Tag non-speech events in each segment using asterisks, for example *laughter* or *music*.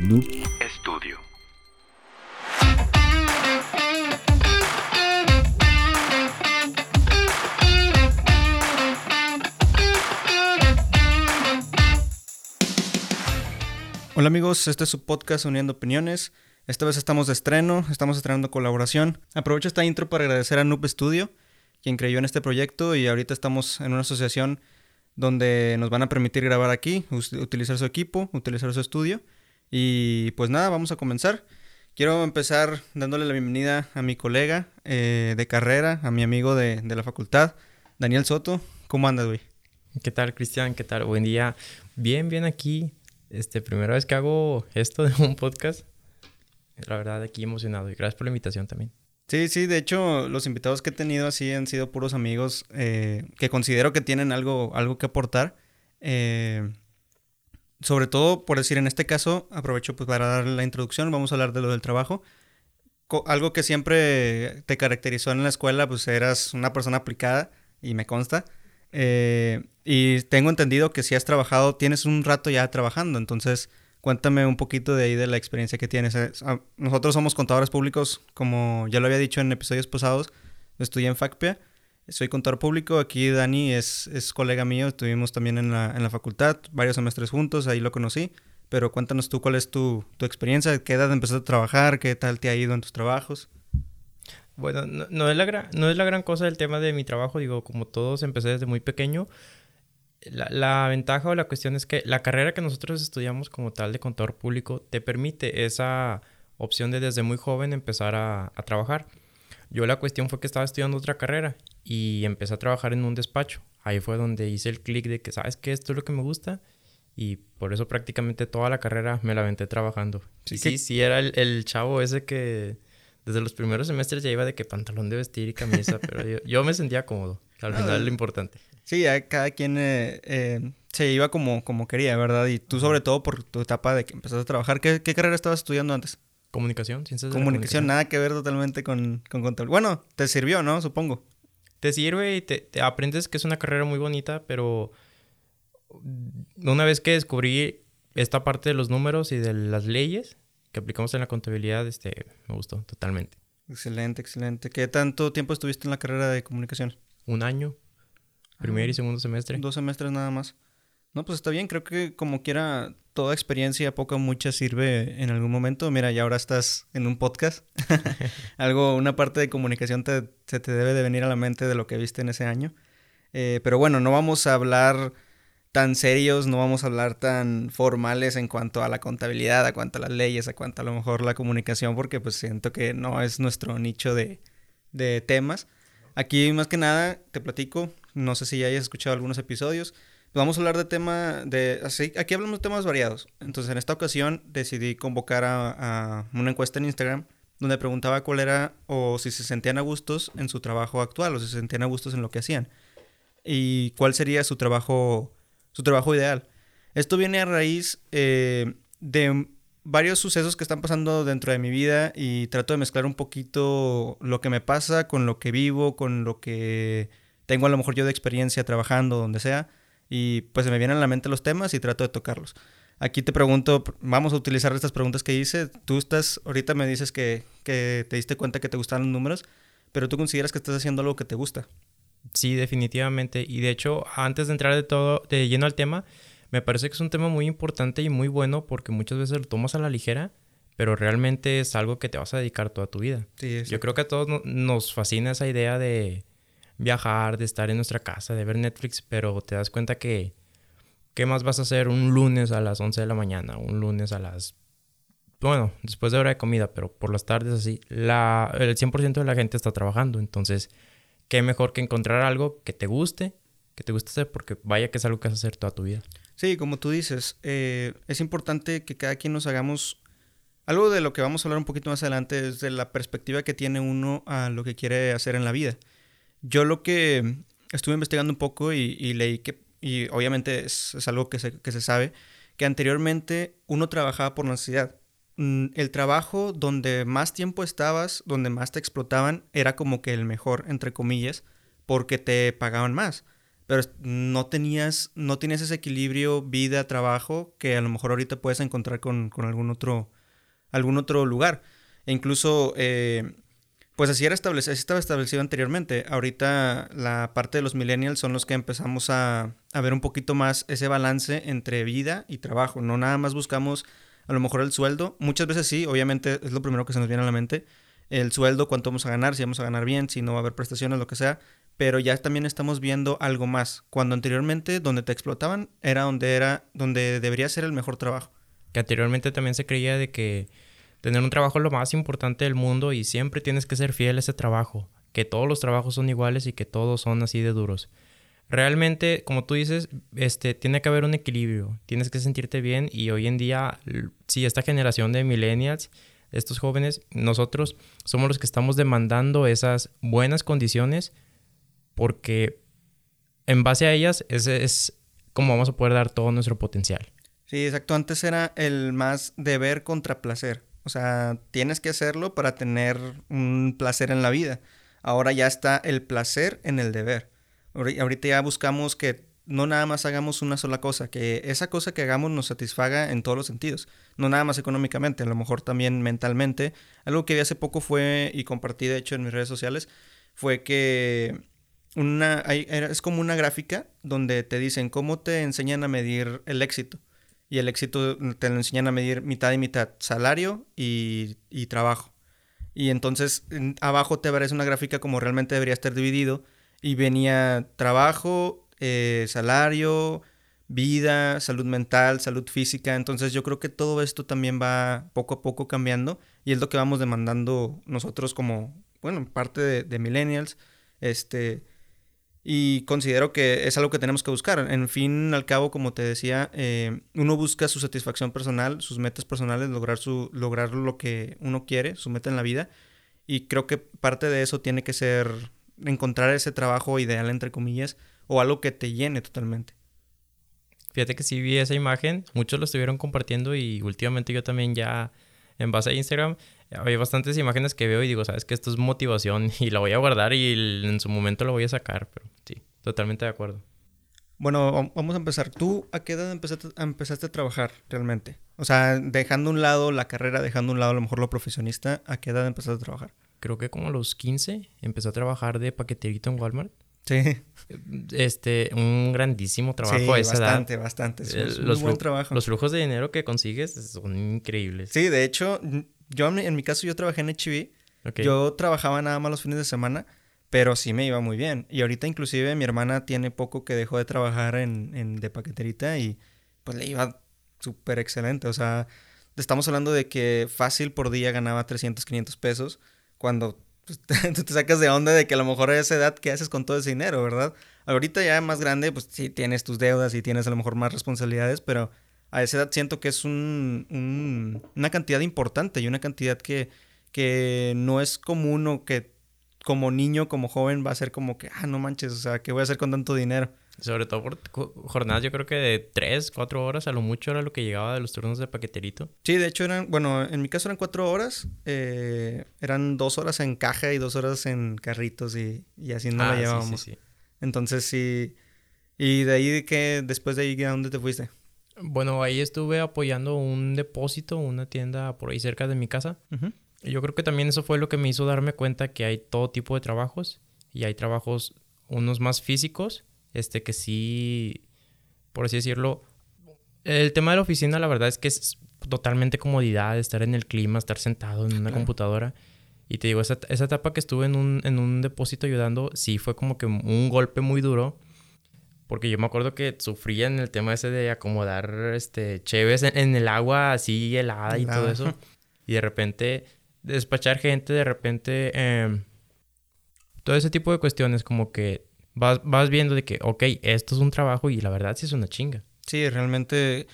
Noob Estudio. Hola amigos, este es su podcast Uniendo Opiniones. Esta vez estamos de estreno, estamos estrenando colaboración. Aprovecho esta intro para agradecer a Noob Studio, quien creyó en este proyecto y ahorita estamos en una asociación donde nos van a permitir grabar aquí, utilizar su equipo, utilizar su estudio. Y pues nada, vamos a comenzar. Quiero empezar dándole la bienvenida a mi colega eh, de carrera, a mi amigo de, de la facultad, Daniel Soto. ¿Cómo andas, güey? ¿Qué tal, Cristian? ¿Qué tal? Buen día. Bien, bien aquí. Este, primera vez que hago esto de un podcast. La verdad, aquí emocionado. Y gracias por la invitación también. Sí, sí, de hecho, los invitados que he tenido así han sido puros amigos eh, que considero que tienen algo, algo que aportar. Eh, sobre todo, por decir, en este caso, aprovecho pues para dar la introducción, vamos a hablar de lo del trabajo. algo que siempre te caracterizó en la escuela, pues eras una persona aplicada, y me consta. Eh, y tengo entendido que si has trabajado, tienes un rato ya trabajando, entonces cuéntame un poquito de ahí de la experiencia que tienes. Ah, nosotros somos contadores públicos, como ya lo había dicho en episodios pasados, estudié en FACPIA, soy contador público, aquí Dani es, es colega mío, estuvimos también en la, en la facultad, varios semestres juntos, ahí lo conocí, pero cuéntanos tú cuál es tu, tu experiencia, qué edad empezaste a trabajar, qué tal te ha ido en tus trabajos. Bueno, no, es la gran, no es la gran cosa del tema de mi trabajo, digo, como todos empecé desde muy pequeño. La, ventaja o la cuestión es que la carrera que nosotros estudiamos como tal de contador público te permite esa opción de desde muy joven empezar a, trabajar. Yo la cuestión fue que estaba estudiando otra carrera y empecé a trabajar en un despacho. Ahí fue donde hice el clic de que, ¿sabes qué? Esto es lo que me gusta. Y por eso prácticamente toda la carrera me la aventé trabajando. Sí, sí, sí, era el, el chavo ese que desde los primeros semestres ya iba de que pantalón de vestir y camisa, *laughs* pero yo, me sentía cómodo. Al final es lo importante. Sí, cada quien eh, eh, se iba como, como quería, ¿verdad? Y tú sobre todo por tu etapa de que empezaste a trabajar. ¿Qué, carrera estabas estudiando antes? Comunicación, ciencias de comunicación. nada que ver totalmente con, con contabilidad. Bueno, te sirvió, ¿no? Supongo. Te sirve y te, te aprendes que es una carrera muy bonita, pero una vez que descubrí esta parte de los números y de las leyes, que aplicamos en la contabilidad, este, me gustó totalmente. Excelente, excelente. ¿Qué tanto tiempo estuviste en la carrera de comunicación? Un año. Primer y ah, segundo semestre. Dos semestres nada más. No, pues está bien. Creo que como quiera, toda experiencia, poca o mucha, sirve en algún momento. Mira, ya ahora estás en un podcast. *laughs* Algo, una parte de comunicación te, se te debe de venir a la mente de lo que viste en ese año. Eh, pero bueno, no vamos a hablar tan serios, no vamos a hablar tan formales en cuanto a la contabilidad, a cuanto a las leyes, a cuanto a lo mejor la comunicación, porque pues siento que no es nuestro nicho de, de temas. Aquí más que nada te platico, no sé si ya hayas escuchado algunos episodios, vamos a hablar de tema de... Así, aquí hablamos de temas variados. Entonces en esta ocasión decidí convocar a, a una encuesta en Instagram donde preguntaba cuál era o si se sentían a gustos en su trabajo actual o si se sentían a gustos en lo que hacían. Y cuál sería su trabajo su trabajo ideal. Esto viene a raíz eh, de varios sucesos que están pasando dentro de mi vida y trato de mezclar un poquito lo que me pasa con lo que vivo, con lo que tengo a lo mejor yo de experiencia trabajando, donde sea, y pues se me vienen a la mente los temas y trato de tocarlos. Aquí te pregunto, vamos a utilizar estas preguntas que hice. Tú estás, ahorita me dices que, que te diste cuenta que te gustan los números, pero tú consideras que estás haciendo algo que te gusta. Sí, definitivamente. Y de hecho, antes de entrar de todo, de lleno al tema, me parece que es un tema muy importante y muy bueno porque muchas veces lo tomas a la ligera, pero realmente es algo que te vas a dedicar toda tu vida. Yo creo que a todos nos fascina esa idea de viajar, de estar en nuestra casa, de ver Netflix, pero te das cuenta que, ¿qué más vas a hacer un lunes a las 11 de la mañana? Un lunes a las... Bueno, después de hora de comida, pero por las tardes así, la, el 100% de la gente está trabajando, entonces qué mejor que encontrar algo que te guste, que te guste hacer, porque vaya que es algo que vas a hacer toda tu vida. Sí, como tú dices, eh, es importante que cada quien nos hagamos algo de lo que vamos a hablar un poquito más adelante, es de la perspectiva que tiene uno a lo que quiere hacer en la vida. Yo lo que estuve investigando un poco y, leí que, y obviamente es, algo que se, que se sabe, que anteriormente uno trabajaba por necesidad. Mm, el trabajo donde más tiempo estabas, donde más te explotaban, era como que el mejor, entre comillas, porque te pagaban más. pero no tenías, no tenías ese equilibrio vida-trabajo que a lo mejor ahorita puedes encontrar con, con algún, otro, algún otro lugar. E incluso, eh, pues así, era establecido, así estaba establecido anteriormente. Ahorita la parte de los millennials son los que empezamos a, a ver un poquito más ese balance entre vida y trabajo. No nada más buscamos a lo mejor el sueldo. Muchas veces sí, obviamente es lo primero que se nos viene a la mente. El sueldo, cuánto vamos a ganar, si vamos a ganar bien, si no va a haber prestaciones, lo que sea. Pero ya también estamos viendo algo más. Cuando anteriormente donde te explotaban era donde era donde debería ser el mejor trabajo. Que anteriormente también se creía de que tener un trabajo es lo más importante del mundo y siempre tienes que ser fiel a ese trabajo. Que todos los trabajos son iguales y que todos son así de duros realmente, como tú dices, este, tiene que haber un equilibrio, tienes que sentirte bien y hoy en día, si esta generación de millennials, estos jóvenes, nosotros somos los que estamos demandando esas buenas condiciones porque en base a ellas es, es como vamos a poder dar todo nuestro potencial. Sí, exacto. Antes era el más deber contra placer. O sea, tienes que hacerlo para tener un placer en la vida. Ahora ya está el placer en el deber. Ahorita ya buscamos que no nada más hagamos una sola cosa, que esa cosa que hagamos nos satisfaga en todos los sentidos, no nada más económicamente, a lo mejor también mentalmente. Algo que vi hace poco fue, y compartí de hecho en mis redes sociales, fue que una, es como una gráfica donde te dicen cómo te enseñan a medir el éxito. Y el éxito te lo enseñan a medir mitad y mitad, salario y, trabajo. Y entonces abajo te aparece una gráfica como realmente debería estar dividido y venía trabajo, eh, salario, vida, salud mental, salud física. Entonces yo creo que todo esto también va poco a poco cambiando y es lo que vamos demandando nosotros como, bueno, parte de, millennials. Este, y considero que es algo que tenemos que buscar. En fin, al cabo, como te decía, eh, uno busca su satisfacción personal, sus metas personales, lograr, su, lograr lo que uno quiere, su meta en la vida. Y creo que parte de eso tiene que ser encontrar ese trabajo ideal, entre comillas, o algo que te llene totalmente. Fíjate que sí vi esa imagen, muchos lo estuvieron compartiendo y últimamente yo también ya en base a Instagram hay bastantes imágenes que veo y digo, sabes que esto es motivación *laughs* y la voy a guardar y en su momento lo voy a sacar, pero sí, totalmente de acuerdo. Bueno, vamos a empezar. ¿Tú a qué edad empezaste, empezaste a trabajar realmente? O sea, dejando un lado la carrera, dejando un lado a lo mejor lo profesionista, ¿a qué edad empezaste a trabajar? creo que como a los 15, empecé a trabajar de paqueterito en Walmart. Sí. Este, un grandísimo trabajo sí, bastante, bastante. Es un los buen trabajo. Los flujos de dinero que consigues son increíbles. Sí, de hecho, yo en mi caso yo trabajé en HB. Yo trabajaba nada más los fines de semana, pero sí me iba muy bien. Y ahorita inclusive mi hermana tiene poco que dejó de trabajar en, en de paqueterita y pues le iba súper excelente. O sea, estamos hablando de que fácil por día ganaba 300, 500 pesos cuando pues, *laughs* tú te sacas de onda de que a lo mejor a esa edad, ¿qué haces con todo ese dinero, verdad? Ahorita ya más grande, pues sí tienes tus deudas y tienes a lo mejor más responsabilidades, pero a esa edad siento que es un, una cantidad importante y una cantidad que, que no es común o que como niño, como joven, va a ser como que, ah, no manches, o sea, ¿qué voy a hacer con tanto dinero? Sobre todo por jornadas, yo creo que de 3, 4 horas a lo mucho era lo que llegaba de los turnos de paqueterito. Sí, de hecho eran, bueno, en mi caso eran 4 horas, eh, eran 2 horas en caja y 2 horas en carritos y, y así no la ah, llevábamos. Sí, sí, Entonces sí, y de ahí que después de ahí, ¿a dónde te fuiste? Bueno, ahí estuve apoyando un depósito, una tienda por ahí cerca de mi casa. Y yo creo que también eso fue lo que me hizo darme cuenta que hay todo tipo de trabajos y hay trabajos, unos más físicos este que sí, por así decirlo, el tema de la oficina la verdad es que es totalmente comodidad, estar en el clima, estar sentado en una computadora. Y te digo, esa, esa etapa que estuve en un, en un depósito ayudando, sí fue como que un golpe muy duro. Porque yo me acuerdo que sufría en el tema ese de acomodar este cheves en, el agua así helada y todo eso. Y de repente despachar gente, de repente... Em, todo ese tipo de cuestiones como que vas, vas viendo de que, ok, esto es un trabajo y la verdad sí es una chinga. Sí, realmente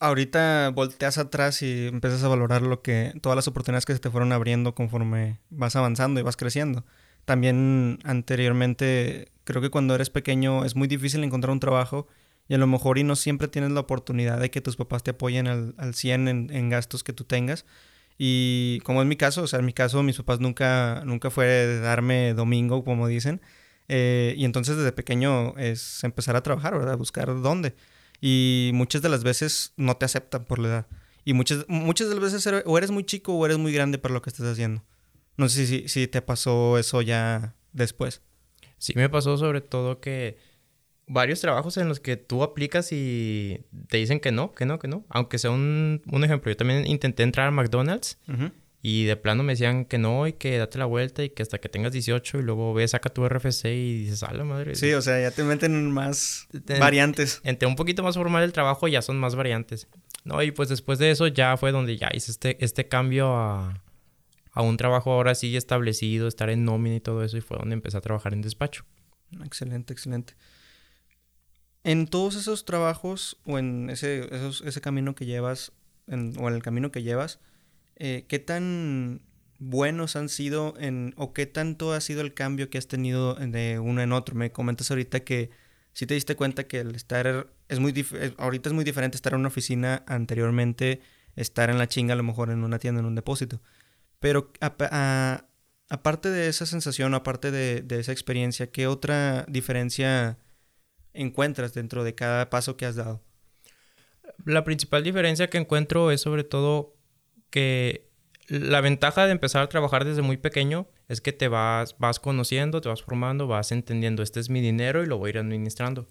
ahorita volteas atrás y empiezas a valorar lo que todas las oportunidades que se te fueron abriendo conforme vas avanzando y vas creciendo. También anteriormente creo que cuando eres pequeño es muy difícil encontrar un trabajo y a lo mejor y no siempre tienes la oportunidad de que tus papás te apoyen al, al 100 en, gastos que tú tengas. Y como es mi caso, o sea, en mi caso mis papás nunca, nunca fue darme domingo, como dicen, Eh, y entonces desde pequeño es empezar a trabajar, ¿verdad? Buscar dónde. Y muchas de las veces no te aceptan por la edad. Y muchas, muchas de las veces o eres muy chico o eres muy grande para lo que estás haciendo. No sé si, si te pasó eso ya después. Sí, me pasó sobre todo que varios trabajos en los que tú aplicas y te dicen que no, que no, que no. Aunque sea un, un ejemplo, yo también intenté entrar a McDonald's y de plano me decían que no y que date la vuelta y que hasta que tengas 18 y luego ves, saca tu RFC y dices, a la madre. Sí, o sea, ya te meten más variantes. Entre un poquito más formal el trabajo ya son más variantes. No, y pues después de eso ya fue donde ya hice este, este cambio a, a un trabajo ahora sí establecido, estar en nómina y todo eso y fue donde empecé a trabajar en despacho. Excelente, excelente. En todos esos trabajos o en ese, ese camino que llevas, o en el camino que llevas, eh, ¿qué tan buenos han sido en, o qué tanto ha sido el cambio que has tenido de uno en otro? Me comentas ahorita que si te diste cuenta que el estar es muy ahorita es muy diferente estar en una oficina anteriormente estar en la chinga a lo mejor en una tienda en un depósito. Pero aparte de esa sensación, aparte de, de esa experiencia, ¿qué otra diferencia encuentras dentro de cada paso que has dado? La principal diferencia que encuentro es sobre todo que la ventaja de empezar a trabajar desde muy pequeño es que te vas, vas conociendo, te vas formando, vas entendiendo, este es mi dinero y lo voy a ir administrando.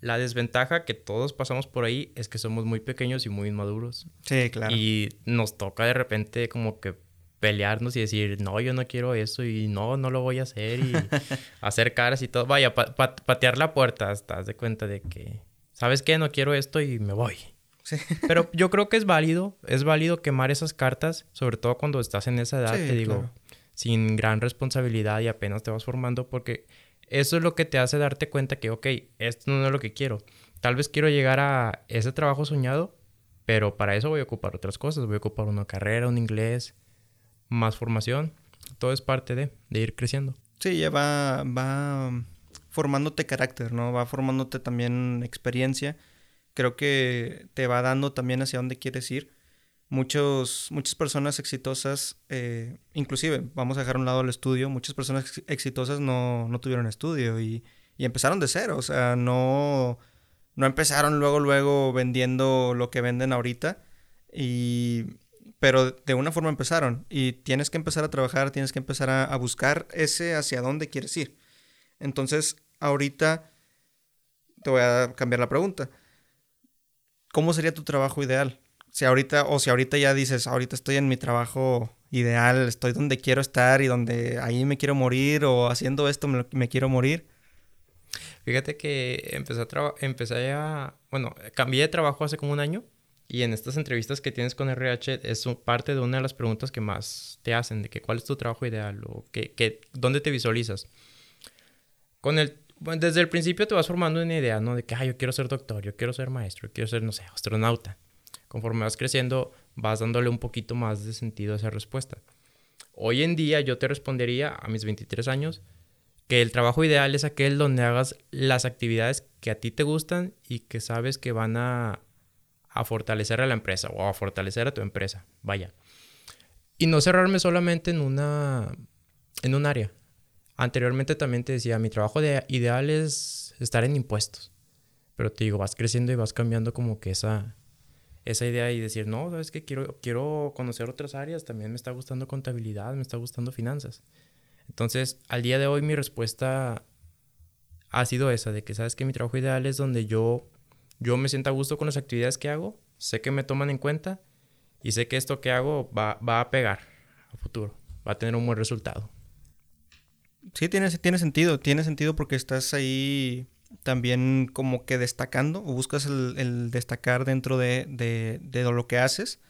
La desventaja que todos pasamos por ahí es que somos muy pequeños y muy inmaduros. Sí, claro. Y nos toca de repente como que pelearnos y decir, no, yo no quiero eso y no, no lo voy a hacer y *laughs* hacer caras y todo. Vaya, patear la puerta, estás de cuenta de que, ¿sabes qué? No quiero esto y me voy. Sí. *laughs* Pero yo creo que es válido, es válido quemar esas cartas, sobre todo cuando estás en esa edad, te digo, sin gran responsabilidad y apenas te vas formando, porque eso es lo que te hace darte cuenta que, ok, esto no es lo que quiero. Tal vez quiero llegar a ese trabajo soñado, pero para eso voy a ocupar otras cosas. Voy a ocupar una carrera, un inglés, más formación. Todo es parte de, de ir creciendo. Sí, ya va, va formándote carácter, ¿no? Va formándote también experiencia. Creo que te va dando también hacia dónde quieres ir. Muchos, muchas personas exitosas, eh, inclusive, vamos a dejar un lado el estudio, muchas personas exitosas no, no tuvieron estudio y, y, empezaron de cero, o sea, no, no empezaron luego, luego vendiendo lo que venden ahorita y pero de una forma empezaron y tienes que empezar a trabajar, tienes que empezar a, buscar ese hacia dónde quieres ir. Entonces, ahorita te voy a cambiar la pregunta. ¿Cómo sería tu trabajo ideal? Si ahorita, o si ahorita ya dices, ahorita estoy en mi trabajo ideal, estoy donde quiero estar y donde ahí me quiero morir, o haciendo esto me, quiero morir. Fíjate que empecé a, empecé a, bueno, cambié de trabajo hace como un año y en estas entrevistas que tienes con RH es parte de una de las preguntas que más te hacen, de que cuál es tu trabajo ideal o que, dónde te visualizas. Con el, desde el principio te vas formando una idea, ¿no? De que, ah, yo quiero ser doctor, yo quiero ser maestro, yo quiero ser, no sé, astronauta. Conforme vas creciendo, vas dándole un poquito más de sentido a esa respuesta. Hoy en día yo te respondería, a mis 23 años, que el trabajo ideal es aquel donde hagas las actividades que a ti te gustan y que sabes que van a a fortalecer a la empresa o a fortalecer a tu empresa, vaya. Y no cerrarme solamente en una en un área. Anteriormente también te decía, mi trabajo de, ideal es estar en impuestos. Pero te digo, vas creciendo y vas cambiando como que esa esa idea y decir, no, sabes que quiero quiero conocer otras áreas, también me está gustando contabilidad, me está gustando finanzas. Entonces, al día de hoy mi respuesta ha sido esa de que sabes que mi trabajo ideal es donde yo yo me siento a gusto con las actividades que hago, sé que me toman en cuenta y sé que esto que hago va, a pegar a futuro, va a tener un buen resultado. Sí, tiene, tiene sentido, tiene sentido porque estás ahí también como que destacando o buscas el, destacar dentro de, de, lo que haces,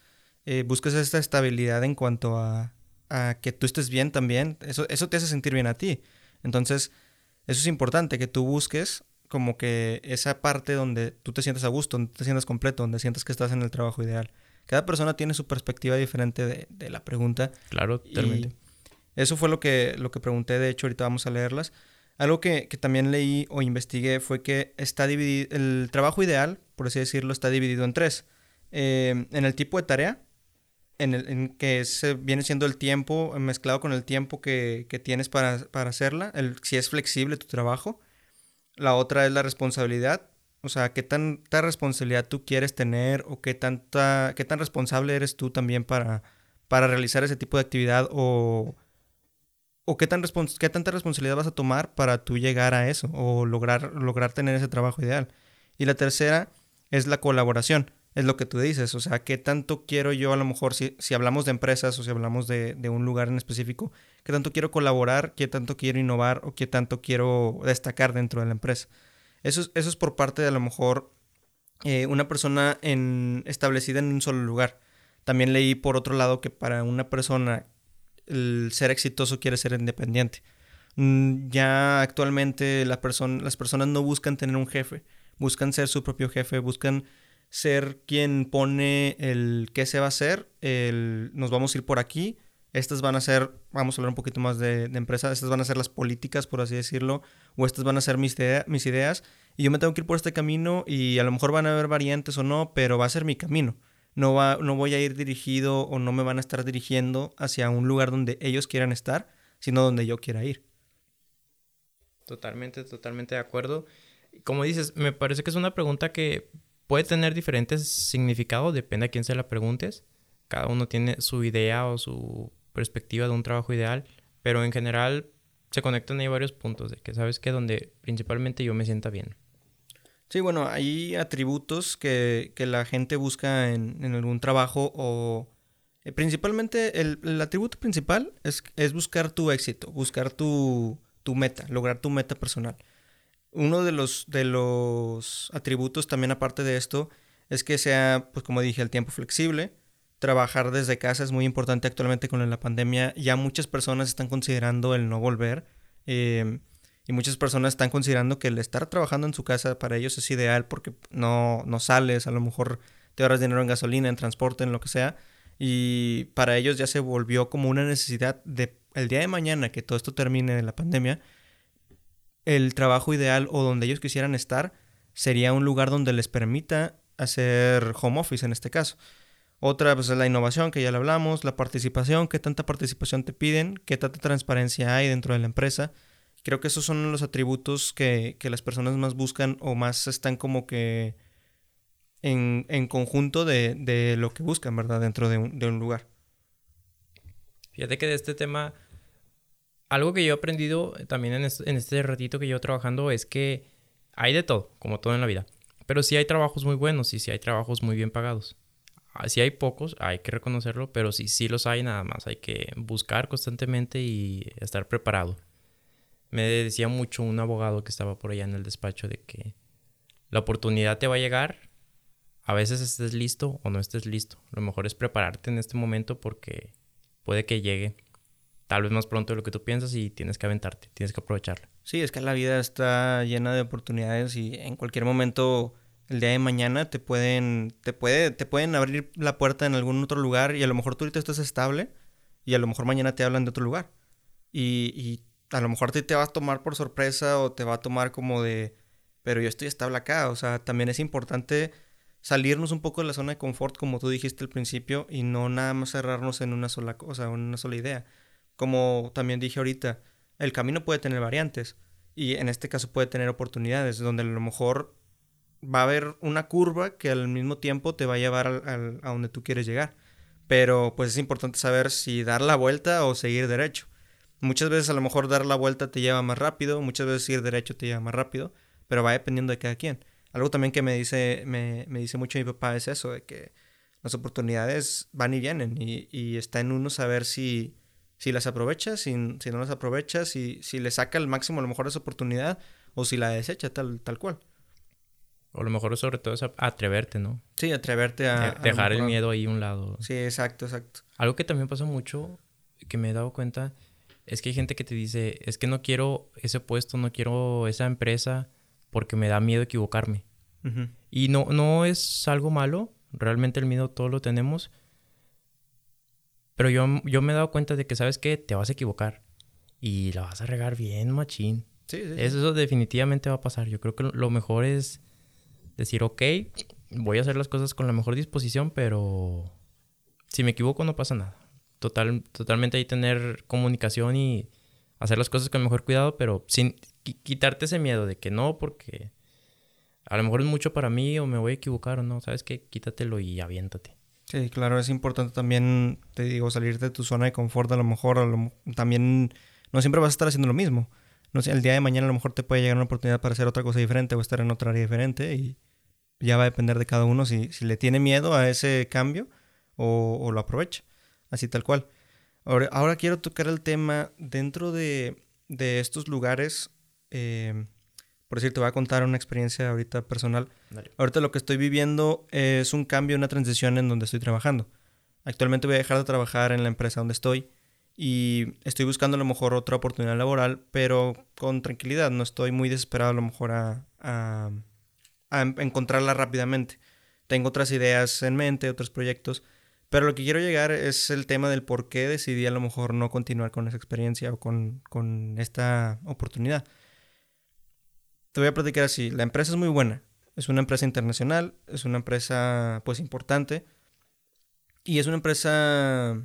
eh, buscas esta estabilidad en cuanto a, a, que tú estés bien también, eso, eso te hace sentir bien a ti. Entonces, eso es importante, que tú busques como que esa parte donde tú te sientes a gusto, donde te sientes completo, donde sientes que estás en el trabajo ideal. Cada persona tiene su perspectiva diferente de, la pregunta. Claro, totalmente. eso fue lo que, lo que pregunté, de hecho ahorita vamos a leerlas. Algo que, también leí o investigué fue que está dividido, el trabajo ideal, por así decirlo, está dividido en tres. Eh, en el tipo de tarea, en, el, en que se viene siendo el tiempo mezclado con el tiempo que, que tienes para, para, hacerla, el, si es flexible tu trabajo. La otra es la responsabilidad, o sea, qué tanta responsabilidad tú quieres tener o qué, tanta, qué tan responsable eres tú también para, para realizar ese tipo de actividad o, o qué, tan qué tanta responsabilidad vas a tomar para tú llegar a eso o lograr, lograr tener ese trabajo ideal. Y la tercera es la colaboración es lo que tú dices, o sea, qué tanto quiero yo a lo mejor, si, si hablamos de empresas o si hablamos de, de, un lugar en específico, qué tanto quiero colaborar, qué tanto quiero innovar o qué tanto quiero destacar dentro de la empresa. Eso es, eso es por parte de a lo mejor eh, una persona establecida en un solo lugar. También leí por otro lado que para una persona el ser exitoso quiere ser independiente. Mm, ya actualmente las personas no buscan tener un jefe, buscan ser su propio jefe, buscan ser quien pone el qué se va a hacer, el nos vamos a ir por aquí, estas van a ser, vamos a hablar un poquito más de, empresa, estas van a ser las políticas, por así decirlo, o estas van a ser mis, mis ideas, y yo me tengo que ir por este camino y a lo mejor van a haber variantes o no, pero va a ser mi camino. No, va, no voy a ir dirigido o no me van a estar dirigiendo hacia un lugar donde ellos quieran estar, sino donde yo quiera ir. Totalmente, totalmente de acuerdo. Como dices, me parece que es una pregunta que puede tener diferentes significados, depende a quién se la preguntes. Cada uno tiene su idea o su perspectiva de un trabajo ideal, pero en general se conectan ahí varios puntos de que sabes que donde principalmente yo me sienta bien. Sí, bueno, hay atributos que, la gente busca en, algún trabajo o eh, principalmente el, el, atributo principal es, es, buscar tu éxito, buscar tu, tu meta, lograr tu meta personal uno de los, de los atributos también aparte de esto es que sea, pues como dije, el tiempo flexible. Trabajar desde casa es muy importante actualmente con la pandemia. Ya muchas personas están considerando el no volver. Em, y muchas personas están considerando que el estar trabajando en su casa para ellos es ideal porque no, no sales, a lo mejor te ahorras dinero en gasolina, en transporte, en lo que sea. Y para ellos ya se volvió como una necesidad de el día de mañana que todo esto termine de la pandemia, el trabajo ideal o donde ellos quisieran estar sería un lugar donde les permita hacer home office en este caso. Otra pues, es la innovación, que ya le hablamos, la participación, qué tanta participación te piden, qué tanta transparencia hay dentro de la empresa. Creo que esos son los atributos que, las personas más buscan o más están como que en, conjunto de, lo que buscan, ¿verdad? Dentro de un, de un lugar. Fíjate que de este tema algo que yo he aprendido también en este, ratito que llevo trabajando es que hay de todo, como todo en la vida. Pero sí hay trabajos muy buenos y sí hay trabajos muy bien pagados. Ah, sí hay pocos, hay que reconocerlo, pero sí, sí los hay nada más. Hay que buscar constantemente y estar preparado. Me decía mucho un abogado que estaba por allá en el despacho de que la oportunidad te va a llegar. A veces estés listo o no estés listo. Lo mejor es prepararte en este momento porque puede que llegue tal vez más pronto de lo que tú piensas y tienes que aventarte, tienes que aprovecharla. Sí, es que la vida está llena de oportunidades y en cualquier momento el día de mañana te pueden te puede te pueden abrir la puerta en algún otro lugar y a lo mejor tú ahorita estás estable y a lo mejor mañana te hablan de otro lugar. Y, y a lo mejor te, te vas a tomar por sorpresa o te va a tomar como de pero yo estoy estable acá, o sea, también es importante salirnos un poco de la zona de confort como tú dijiste al principio y no nada más cerrarnos en una sola cosa, en una sola idea como también dije ahorita, el camino puede tener variantes y en este caso puede tener oportunidades donde a lo mejor va a haber una curva que al mismo tiempo te va a llevar a donde tú quieres llegar. Pero pues es importante saber si dar la vuelta o seguir derecho. Muchas veces a lo mejor dar la vuelta te lleva más rápido, muchas veces ir derecho te lleva más rápido, pero va dependiendo de cada quien. Algo también que me dice, me, me dice mucho mi papá es eso, de que las oportunidades van y vienen y, y está en uno saber si, si las aprovechas, si, si no las aprovechas, si, si le saca al máximo a lo mejor esa oportunidad o si la desecha tal, tal cual. O lo mejor sobre todo es atreverte, ¿no? Sí, atreverte a... dejar el miedo ahí a un lado. Sí, exacto, exacto. Algo que también pasa mucho, que me he dado cuenta, es que hay gente que te dice, es que no quiero ese puesto, no quiero esa empresa porque me da miedo equivocarme. Y no, no es algo malo, realmente el miedo todo lo tenemos, pero yo, yo me he dado cuenta de que, ¿sabes qué? Te vas a equivocar. Y la vas a regar bien, machín. Sí, sí, Eso definitivamente va a pasar. Yo creo que lo mejor es decir, ok, voy a hacer las cosas con la mejor disposición, pero si me equivoco no pasa nada. Total, totalmente ahí tener comunicación y hacer las cosas con mejor cuidado, pero sin quitarte ese miedo de que no, porque a lo mejor es mucho para mí o me voy a equivocar o no, ¿sabes qué? Quítatelo y aviéntate. Sí, claro, es importante también, te digo, salir de tu zona de confort, a lo mejor también no siempre vas a estar haciendo lo mismo. No sé, el día de mañana a lo mejor te puede llegar una oportunidad para hacer otra cosa diferente o estar en otra área diferente y ya va a depender de cada uno si, si le tiene miedo a ese cambio o, lo aprovecha, así tal cual. Ahora, ahora quiero tocar el tema dentro de, de estos lugares. Eh, por decir, te voy a contar una experiencia ahorita personal. Ahorita lo que estoy viviendo es un cambio, una transición en donde estoy trabajando. Actualmente voy a dejar de trabajar en la empresa donde estoy y estoy buscando a lo mejor otra oportunidad laboral, pero con tranquilidad. No estoy muy desesperado a lo mejor a, a, a encontrarla rápidamente. Tengo otras ideas en mente, otros proyectos, pero lo que quiero llegar es el tema del por qué decidí a lo mejor no continuar con esa experiencia o con, con esta oportunidad. Te voy a platicar así, la empresa es muy buena, es una empresa internacional, es una empresa pues importante y es una empresa,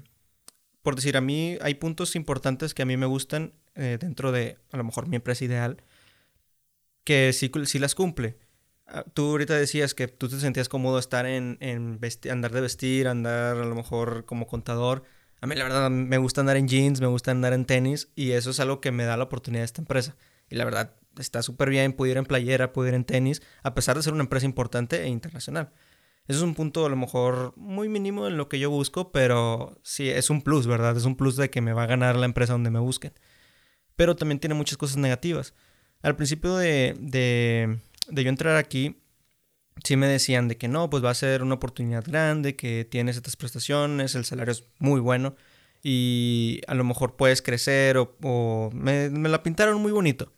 por decir, a mí hay puntos importantes que a mí me gustan eh, dentro de a lo mejor mi empresa ideal, que sí, sí las cumple Ah, tú ahorita decías que tú te sentías cómodo estar en, andar de vestir, andar a lo mejor como contador. A mí la verdad me gusta andar en jeans, me gusta andar en tenis y eso es algo que me da la oportunidad de esta empresa. Y la verdad está súper bien, pudiera en playera, pudiera en tenis, a pesar de ser una empresa importante e internacional. Eso es un punto a lo mejor muy mínimo en lo que yo busco, pero sí, es un plus, ¿verdad? Es un plus de que me va a ganar la empresa donde me busquen. Pero también tiene muchas cosas negativas. Al principio de, de de yo entrar aquí, sí me decían de que no, pues va a ser una oportunidad grande, que tienes estas prestaciones, el salario es muy bueno y a lo mejor puedes crecer o, me, me, la pintaron muy bonito.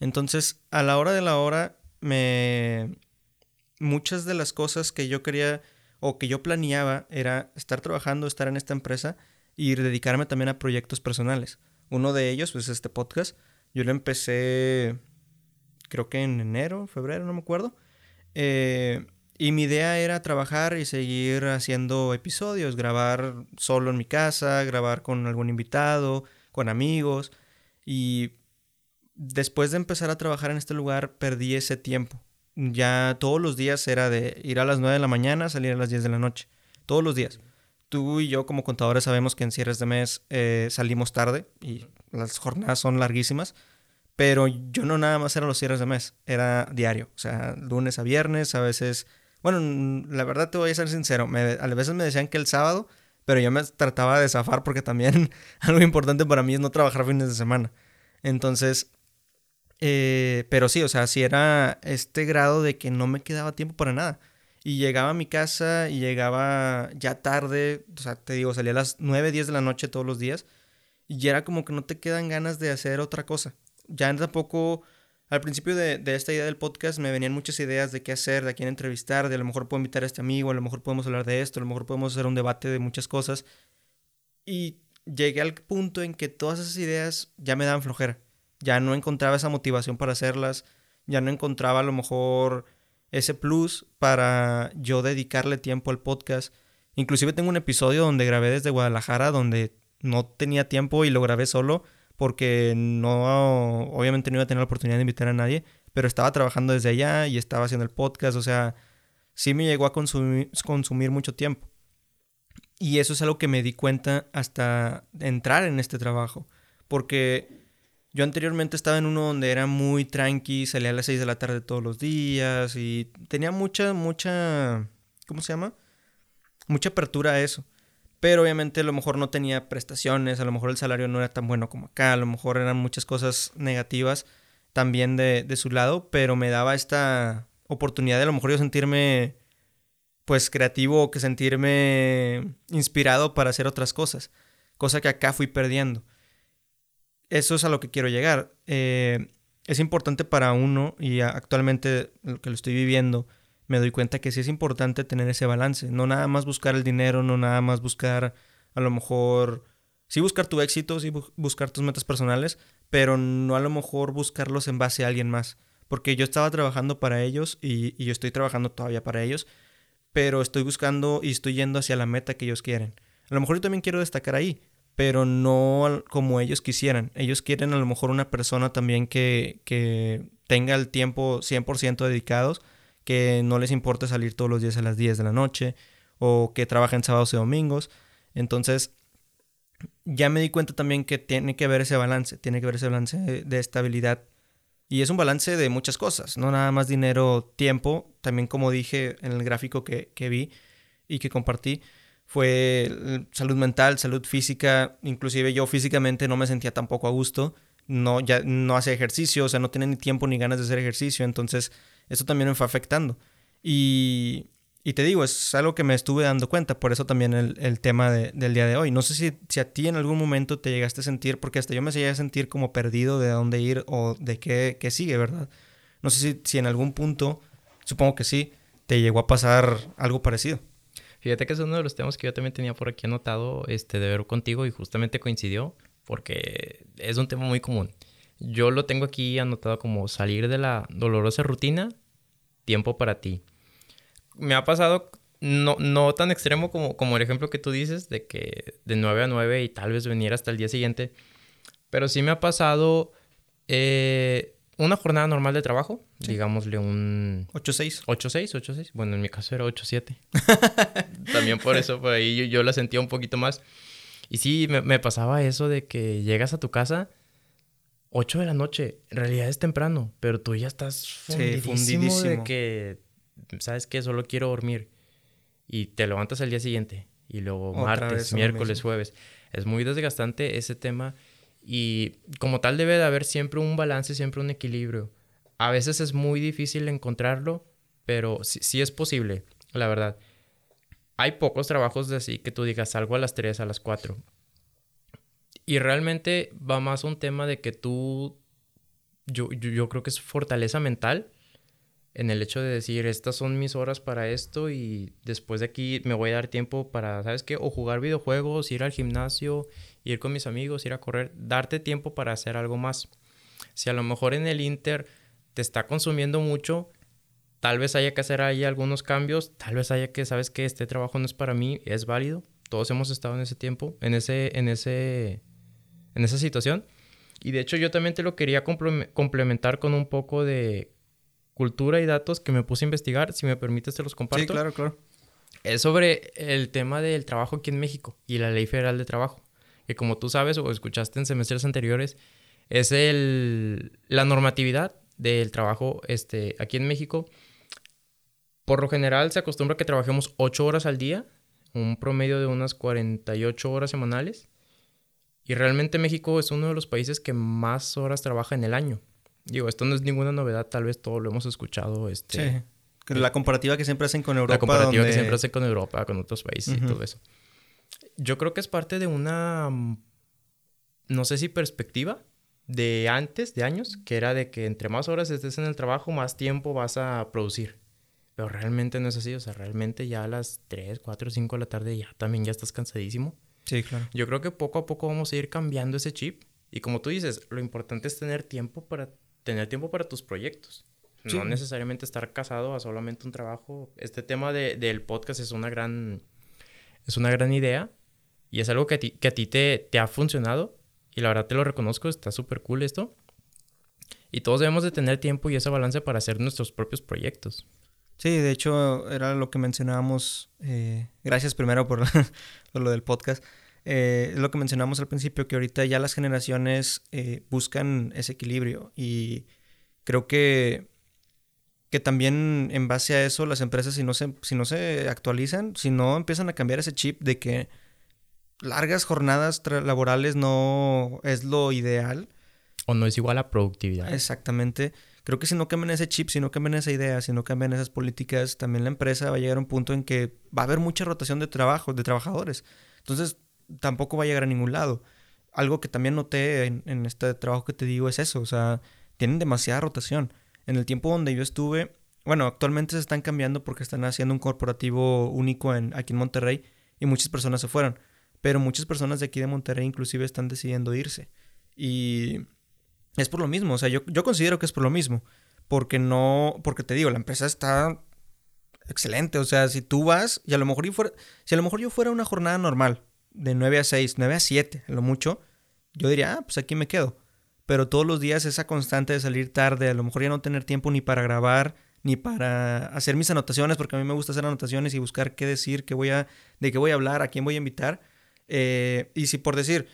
Entonces, a la hora de la hora, me... Muchas de las cosas que yo quería o que yo planeaba era estar trabajando, estar en esta empresa y dedicarme también a proyectos personales. Uno de ellos, pues este podcast, yo lo empecé creo que en enero, febrero, no me acuerdo. Eh, y mi idea era trabajar y seguir haciendo episodios, grabar solo en mi casa, grabar con algún invitado, con amigos. Y después de empezar a trabajar en este lugar, perdí ese tiempo. Ya todos los días era de ir a las 9 de la mañana, salir a las 10 de la noche. Todos los días. Tú y yo como contadores sabemos que en cierres de mes eh, salimos tarde y las jornadas son larguísimas. Pero yo no nada más era los cierres de mes, era diario. O sea, lunes a viernes, a veces... Bueno, la verdad te voy a ser sincero, a veces me decían que el sábado, pero yo me trataba de zafar porque también *laughs* algo importante para mí es no trabajar fines de semana. Entonces, eh, pero sí, o sea, sí era este grado de que no me quedaba tiempo para nada. Y llegaba a mi casa y llegaba ya tarde, o sea, te digo, salía a las 9, 10 de la noche todos los días. Y era como que no te quedan ganas de hacer otra cosa ya tampoco, al principio de, esta idea del podcast me venían muchas ideas de qué hacer, de a quién entrevistar, de a lo mejor puedo invitar a este amigo, a lo mejor podemos hablar de esto, a lo mejor podemos hacer un debate de muchas cosas. Y llegué al punto en que todas esas ideas ya me daban flojera. Ya no encontraba esa motivación para hacerlas, ya no encontraba a lo mejor ese plus para yo dedicarle tiempo al podcast. Inclusive tengo un episodio donde grabé desde Guadalajara, donde no tenía tiempo y lo grabé solo porque no, obviamente no iba a tener la oportunidad de invitar a nadie, pero estaba trabajando desde allá y estaba haciendo el podcast, o sea, sí me llegó a consumir, consumir mucho tiempo. Y eso es algo que me di cuenta hasta entrar en este trabajo, porque yo anteriormente estaba en uno donde era muy tranqui, salía a las 6 de la tarde todos los días y tenía mucha, mucha, ¿cómo se llama? Mucha apertura a eso. Pero obviamente a lo mejor no tenía prestaciones, a lo mejor el salario no era tan bueno como acá, a lo mejor eran muchas cosas negativas también de, su lado, pero me daba esta oportunidad de a lo mejor yo sentirme pues creativo o que sentirme inspirado para hacer otras cosas, cosa que acá fui perdiendo. Eso es a lo que quiero llegar. Eh, es importante para uno y actualmente lo que lo estoy viviendo me doy cuenta que sí es importante tener ese balance. No nada más buscar el dinero, no nada más buscar a lo mejor... Sí buscar tu éxito, sí buscar tus metas personales, pero no a lo mejor buscarlos en base a alguien más. Porque yo estaba trabajando para ellos y, yo estoy trabajando todavía para ellos, pero estoy buscando y estoy yendo hacia la meta que ellos quieren. A lo mejor yo también quiero destacar ahí, pero no como ellos quisieran. Ellos quieren a lo mejor una persona también que, que tenga el tiempo 100% dedicados, que no les importe salir todos los días a las 10 de la noche o que trabajen sábados y domingos. Entonces, ya me di cuenta también que tiene que haber ese balance, tiene que haber ese balance de, estabilidad. Y es un balance de muchas cosas, no nada más dinero, tiempo, también como dije en el gráfico que, que vi y que compartí, fue salud mental, salud física, inclusive yo físicamente no me sentía tampoco a gusto, no, ya no hace ejercicio, o sea, no tiene ni tiempo ni ganas de hacer ejercicio, entonces eso también me fue afectando. Y, y te digo, es algo que me estuve dando cuenta, por eso también el, tema del día de hoy. No sé si, si, a ti en algún momento te llegaste a sentir, porque hasta yo me llegué a sentir como perdido de dónde ir o de qué, qué sigue, ¿verdad? No sé si, si en algún punto, supongo que sí, te llegó a pasar algo parecido. Fíjate que es uno de los temas que yo también tenía por aquí anotado este, de ver contigo y justamente coincidió porque es un tema muy común. Yo lo tengo aquí anotado como salir de la dolorosa rutina, tiempo para ti. Me ha pasado no, no tan extremo como, como el ejemplo que tú dices, de que de 9 a 9 y tal vez venir hasta el día siguiente, pero sí me ha pasado eh, una jornada normal de trabajo, digámosle un... 8-6. 8-6, 8-6. Bueno, en mi caso era 8-7. *laughs* También por eso, por ahí yo, la sentía un poquito más. Y sí, me, pasaba eso de que llegas a tu casa 8 de la noche. En realidad es temprano, pero tú ya estás fundidísimo, de que, ¿sabes qué? Solo quiero dormir. Y te levantas al día siguiente. Y luego martes, miércoles, jueves. Es muy desgastante ese tema y como tal debe de haber siempre un balance, siempre un equilibrio. A veces es muy difícil encontrarlo, pero sí, es posible, la verdad. Hay pocos trabajos de así que tú digas salgo a las 3, a las 4. Y realmente va más un tema de que tú, yo, yo creo que es fortaleza mental en el hecho de decir, estas son mis horas para esto y después de aquí me voy a dar tiempo para, ¿sabes qué? O jugar videojuegos, ir al gimnasio, ir con mis amigos, ir a correr, darte tiempo para hacer algo más. Si a lo mejor en el Inter te está consumiendo mucho, tal vez haya que hacer ahí algunos cambios, tal vez haya que, ¿sabes qué? Este trabajo no es para mí, es válido. Todos hemos estado en ese tiempo, en ese, en ese, en esa situación. Y de hecho yo también te lo quería complementar con un poco de cultura y datos que me puse a investigar. Si me permites, te los comparto. Sí, claro, claro. Es sobre el tema del trabajo aquí en México y la Ley Federal de Trabajo. Que como tú sabes o escuchaste en semestres anteriores, es el, la normatividad del trabajo este, aquí en México. Por lo general se acostumbra que trabajemos 8 horas al día, un promedio de unas 48 horas semanales. Y realmente México es uno de los países que más horas trabaja en el año. Digo, esto no es ninguna novedad, tal vez todo lo hemos escuchado. Este, sí. La comparativa que siempre hacen con Europa. La comparativa que siempre hacen con Europa, con otros países y todo eso. Yo creo que es parte de una, no sé si perspectiva de antes, de años, que era de que entre más horas estés en el trabajo, más tiempo vas a producir. Pero realmente no es así, o sea, realmente ya a las 3, 4, 5 de la tarde ya también ya estás cansadísimo. Sí, claro. Yo creo que poco a poco vamos a ir cambiando ese chip. Y como tú dices, lo importante es tener tiempo para tener tiempo para tus proyectos. No necesariamente estar casado a solamente un trabajo. Este tema de, del podcast es una gran, es una gran idea y es algo que a ti, que a ti te, te ha funcionado y la verdad te lo reconozco, está súper cool esto. Y todos debemos de tener tiempo y ese balance para hacer nuestros propios proyectos. Sí, de hecho era lo que mencionábamos. Eh, gracias primero por, *laughs* por, lo del podcast. Eh, es lo que mencionamos al principio, que ahorita ya las generaciones eh, buscan ese equilibrio y creo que, que también en base a eso las empresas si no, se, si no se actualizan, si no empiezan a cambiar ese chip de que largas jornadas laborales no es lo ideal. O no es igual a productividad. Exactamente. Creo que si no cambian ese chip, si no cambian esa idea, si no cambian esas políticas, también la empresa va a llegar a un punto en que va a haber mucha rotación de trabajo, de trabajadores. Entonces, tampoco va a llegar a ningún lado. Algo que también noté en, este trabajo que te digo es eso, o sea, tienen demasiada rotación. En el tiempo donde yo estuve, bueno, actualmente se están cambiando porque están haciendo un corporativo único en, aquí en Monterrey y muchas personas se fueron. Pero muchas personas de aquí de Monterrey inclusive están decidiendo irse. Y es por lo mismo, o sea, yo, yo considero que es por lo mismo. Porque no, porque te digo, la empresa está excelente. O sea, si tú vas, y a lo mejor yo fuera, si a lo mejor yo fuera una jornada normal, de 9 a 6, 9 a 7, lo mucho, yo diría, ah, pues aquí me quedo. Pero todos los días esa constante de salir tarde, a lo mejor ya no tener tiempo ni para grabar, ni para hacer mis anotaciones, porque a mí me gusta hacer anotaciones y buscar qué decir, qué voy a, de qué voy a hablar, a quién voy a invitar. Eh, y si por decir,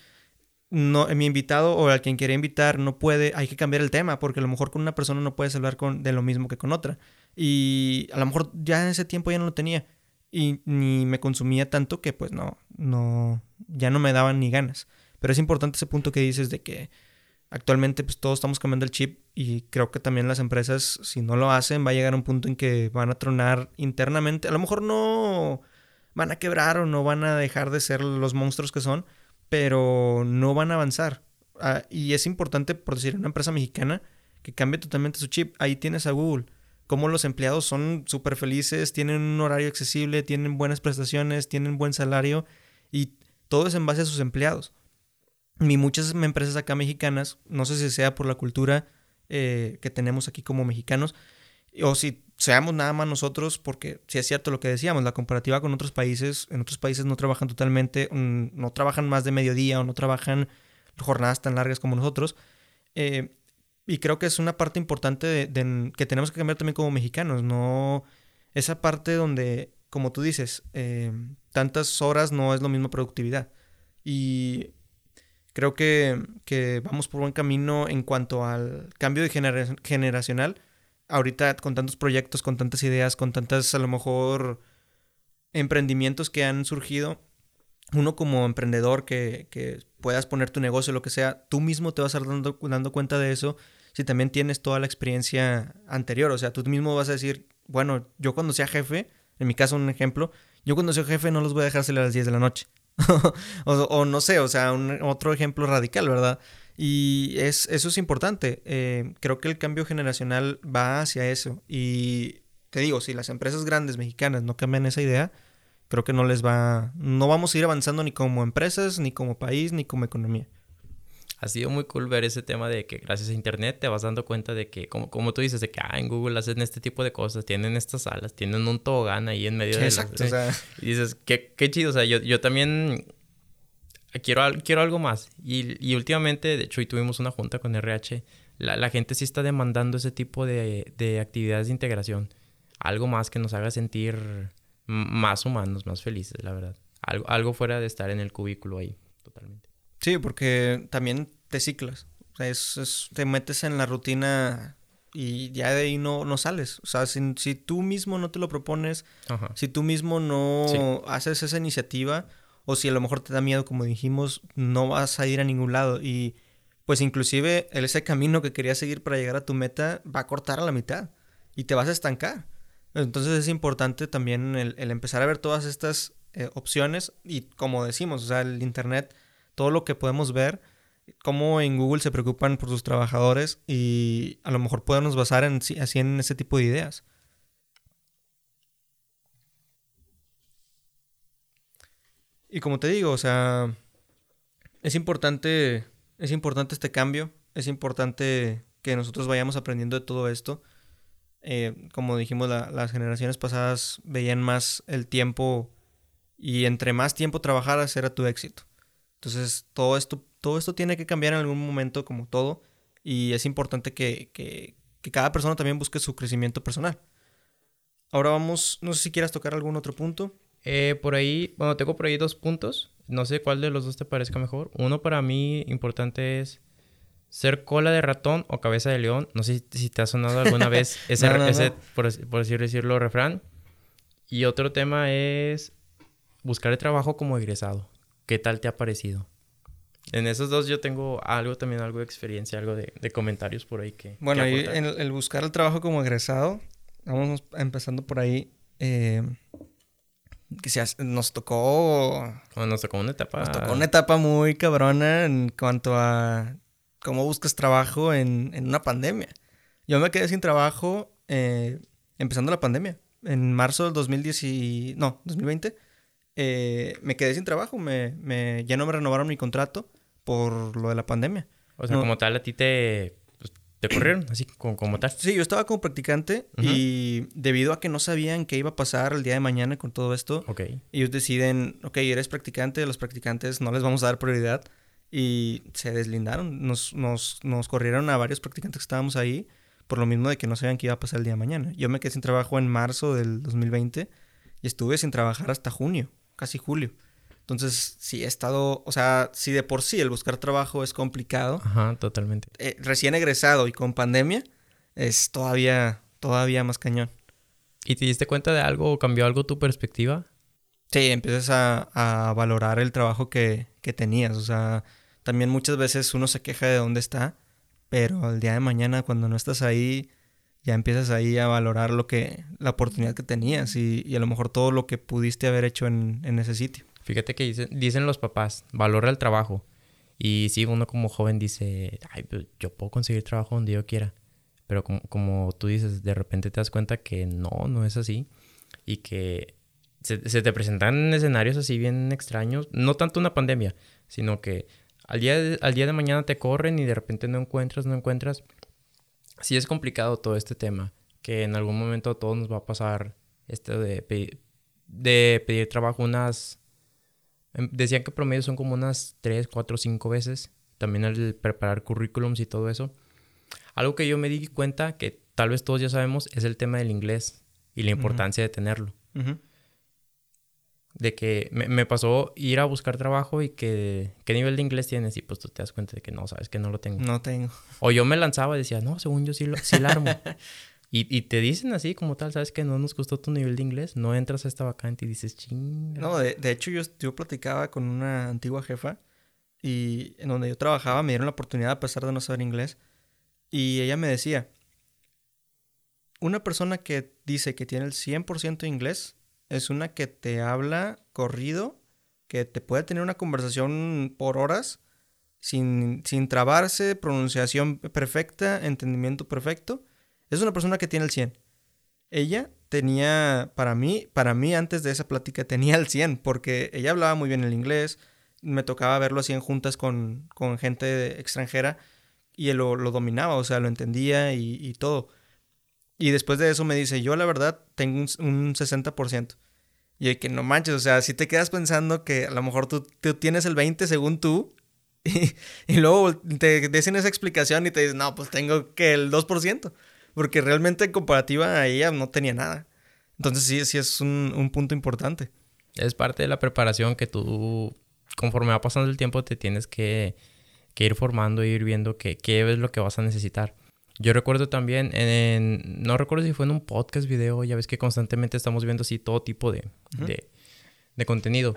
no, mi invitado o a quien quiere invitar no puede, hay que cambiar el tema, porque a lo mejor con una persona no puedes hablar con, de lo mismo que con otra. Y a lo mejor ya en ese tiempo ya no lo tenía. Y ni me consumía tanto que pues no, no, ya no me daban ni ganas. Pero es importante ese punto que dices de que actualmente pues todos estamos cambiando el chip y creo que también las empresas si no lo hacen va a llegar a un punto en que van a tronar internamente. A lo mejor no van a quebrar o no van a dejar de ser los monstruos que son, pero no van a avanzar. Ah, y es importante, por decir, una empresa mexicana que cambie totalmente su chip. Ahí tienes a Google. Como los empleados son súper felices, tienen un horario accesible, tienen buenas prestaciones, tienen buen salario y todo es en base a sus empleados. Y muchas empresas acá mexicanas, no sé si sea por la cultura eh, que tenemos aquí como mexicanos, o si seamos nada más nosotros, porque si es cierto lo que decíamos, la comparativa con otros países, en otros países no trabajan totalmente, mm, no trabajan más de mediodía o no trabajan jornadas tan largas como nosotros. Eh, y creo que es una parte importante de, que tenemos que cambiar también como mexicanos, no esa parte donde, como tú dices, eh, tantas horas no es lo mismo productividad. Y creo que, que, vamos por buen camino en cuanto al cambio de generacional ahorita con tantos proyectos, con tantas ideas, con tantas a lo mejor emprendimientos que han surgido, uno como emprendedor que, que puedas poner tu negocio, lo que sea, tú mismo te vas a estar dando, dando cuenta de eso si también tienes toda la experiencia anterior. O sea, tú mismo vas a decir, bueno, yo cuando sea jefe, en mi caso un ejemplo, yo cuando sea jefe no los voy a dejar salir a las 10 de la noche. *laughs* o, no sé, o sea, otro ejemplo radical, ¿verdad? Y es, eso es importante. Eh, creo que el cambio generacional va hacia eso. Y te digo, si las empresas grandes mexicanas no cambian esa idea, creo que no les va, no vamos a ir avanzando ni como empresas, ni como país, ni como economía. Ha sido muy cool ver ese tema de que gracias a internet te vas dando cuenta de que, como, como tú dices, de que ah, en Google hacen este tipo de cosas, tienen estas salas, tienen un tobogán ahí en medio de Exacto, *laughs* Y dices, qué, qué chido, o sea, yo, yo también quiero, quiero algo más. Y, últimamente, de hecho, hoy tuvimos una junta con RH. La, gente sí está demandando ese tipo de, actividades de integración. Algo más que nos haga sentir más humanos, más felices, la verdad. Algo, algo fuera de estar en el cubículo ahí, totalmente. Sí, porque también te ciclas. O sea, es, te metes en la rutina y ya de ahí no, no sales. O sea, si, tú mismo no te lo propones, si tú mismo no haces esa iniciativa, o si a lo mejor te da miedo, como dijimos, no vas a ir a ningún lado y pues inclusive ese camino que querías seguir para llegar a tu meta va a cortar a la mitad y te vas a estancar. Entonces es importante también el, empezar a ver todas estas eh, opciones y como decimos, o sea, el Internet, todo lo que podemos ver, cómo en Google se preocupan por sus trabajadores y a lo mejor podemos basar en, así en ese tipo de ideas. Y como te digo, o sea, es importante, es importante este cambio, es importante que nosotros vayamos aprendiendo de todo esto. Eh, como dijimos, las generaciones pasadas veían más el tiempo y entre más tiempo trabajaras era tu éxito. Entonces, todo esto, todo esto tiene que cambiar en algún momento, como todo, y es importante que, que, que cada persona también busque su crecimiento personal. Ahora vamos, no sé si quieras tocar algún otro punto. Eh, por ahí, bueno, tengo por ahí dos puntos. No sé cuál de los dos te parezca mejor. Uno para mí importante es ser cola de ratón o cabeza de león. No sé si te ha sonado alguna vez *laughs* ese, por, así decirlo, refrán. Y otro tema es buscar el trabajo como egresado. ¿Qué tal te ha parecido? En esos dos yo tengo algo también, algo de experiencia, algo de, comentarios por ahí que... Bueno, ahí en el, buscar el trabajo como egresado, vamos empezando por ahí. Eh, que se nos tocó... nos tocó una etapa... Nos tocó una etapa muy cabrona en cuanto a cómo buscas trabajo en, una pandemia. Yo me quedé sin trabajo eh, empezando la pandemia. En marzo del 2010 no, 2020. Eh, me quedé sin trabajo. Me, me, ya no me renovaron mi contrato por lo de la pandemia. O sea, como tal, a ti te, te corrieron, así como, como tal. Sí, yo estaba como practicante y debido a que no sabían qué iba a pasar el día de mañana con todo esto, ellos deciden, ok, eres practicante, los practicantes no les vamos a dar prioridad y se deslindaron, nos, nos, nos corrieron a varios practicantes que estábamos ahí por lo mismo de que no sabían qué iba a pasar el día de mañana. Yo me quedé sin trabajo en marzo del 2020 y estuve sin trabajar hasta junio, casi julio. Entonces, sí he estado, o sea, si de por sí el buscar trabajo es complicado. Ajá, totalmente. Eh, recién egresado y con pandemia, es todavía, todavía más cañón. ¿Y te diste cuenta de algo o cambió algo tu perspectiva? Sí, empiezas a, a valorar el trabajo que, que, tenías. O sea, también muchas veces uno se queja de dónde está, pero el día de mañana cuando no estás ahí, ya empiezas ahí a valorar lo que, la oportunidad que tenías y, y a lo mejor todo lo que pudiste haber hecho en, en ese sitio. Fíjate que dicen, dicen los papás, valora el trabajo. Y sí, uno como joven dice, ay, pues, yo puedo conseguir trabajo donde yo quiera. Pero como, como, tú dices, de repente te das cuenta que no, no es así. Y que se, te presentan escenarios así bien extraños. No tanto una pandemia, sino que al día, de, al día de mañana te corren y de repente no encuentras, no encuentras. Sí es complicado todo este tema. Que en algún momento a todos nos va a pasar esto de, de pedir trabajo unas decían que promedio son como unas 3, 4, 5 veces. También el preparar currículums y todo eso. Algo que yo me di cuenta, que tal vez todos ya sabemos, es el tema del inglés y la importancia de tenerlo. De que me, pasó ir a buscar trabajo y que, ¿qué nivel de inglés tienes? Y pues tú te das cuenta de que no, sabes que no lo tengo. No tengo. O yo me lanzaba y decía, no, según yo sí lo, sí armo. *laughs* Y, te dicen así como tal, ¿sabes que no nos gustó tu nivel de inglés? No entras a esta vacante y dices, ching. No, de, hecho yo, yo platicaba con una antigua jefa y en donde yo trabajaba me dieron la oportunidad a pesar de no saber inglés. Y ella me decía, una persona que dice que tiene el 100% de inglés es una que te habla corrido, que te puede tener una conversación por horas sin, sin trabarse, pronunciación perfecta, entendimiento perfecto es una persona que tiene el 100. Ella tenía, para mí, para mí antes de esa plática tenía el 100, porque ella hablaba muy bien el inglés, me tocaba verlo así en juntas con, con gente extranjera y él lo, dominaba, o sea, lo entendía y, todo. Y después de eso me dice, yo la verdad tengo un, 60%. Y que no manches, o sea, si te quedas pensando que a lo mejor tú, tienes el 20 según tú, *laughs* y, y luego te dicen esa explicación y te dicen, no, pues tengo que el 2%. Porque realmente en comparativa a ella no tenía nada. Entonces sí, sí es un, punto importante. Es parte de la preparación que tú, conforme va pasando el tiempo, te tienes que, ir formando e ir viendo qué es lo que vas a necesitar. Yo recuerdo también, en, no recuerdo si fue en un podcast, video, ya ves que constantemente estamos viendo así todo tipo de, de contenido.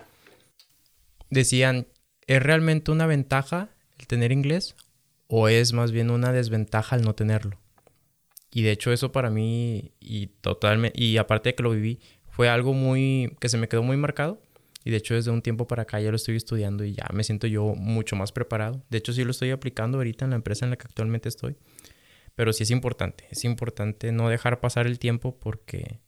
Decían, ¿es realmente una ventaja el tener inglés o es más bien una desventaja el no tenerlo? Y de hecho eso para mí, y totalmente, y aparte de que lo viví, fue algo muy, que se me quedó muy marcado. Y de hecho desde un tiempo para acá ya lo estoy estudiando y ya me siento yo mucho más preparado. De hecho sí lo estoy aplicando ahorita en la empresa en la que actualmente estoy. Pero sí es importante, es importante no dejar pasar el tiempo porque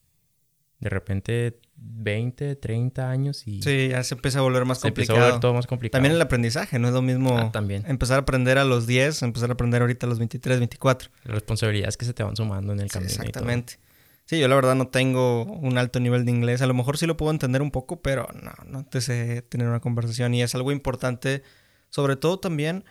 de repente 20, 30 años y... Sí, ya se empieza a volver más complicado. Se empieza a volver todo más complicado. También el aprendizaje, no es lo mismo ah, también. empezar a aprender a los 10, empezar a aprender ahorita a los 23, 24. Las responsabilidades que se te van sumando en el camino. exactamente. Sí, yo la verdad no tengo un alto nivel de inglés. A lo mejor sí lo puedo entender un poco, pero no, no te sé tener una conversación. Y es algo importante, sobre todo también,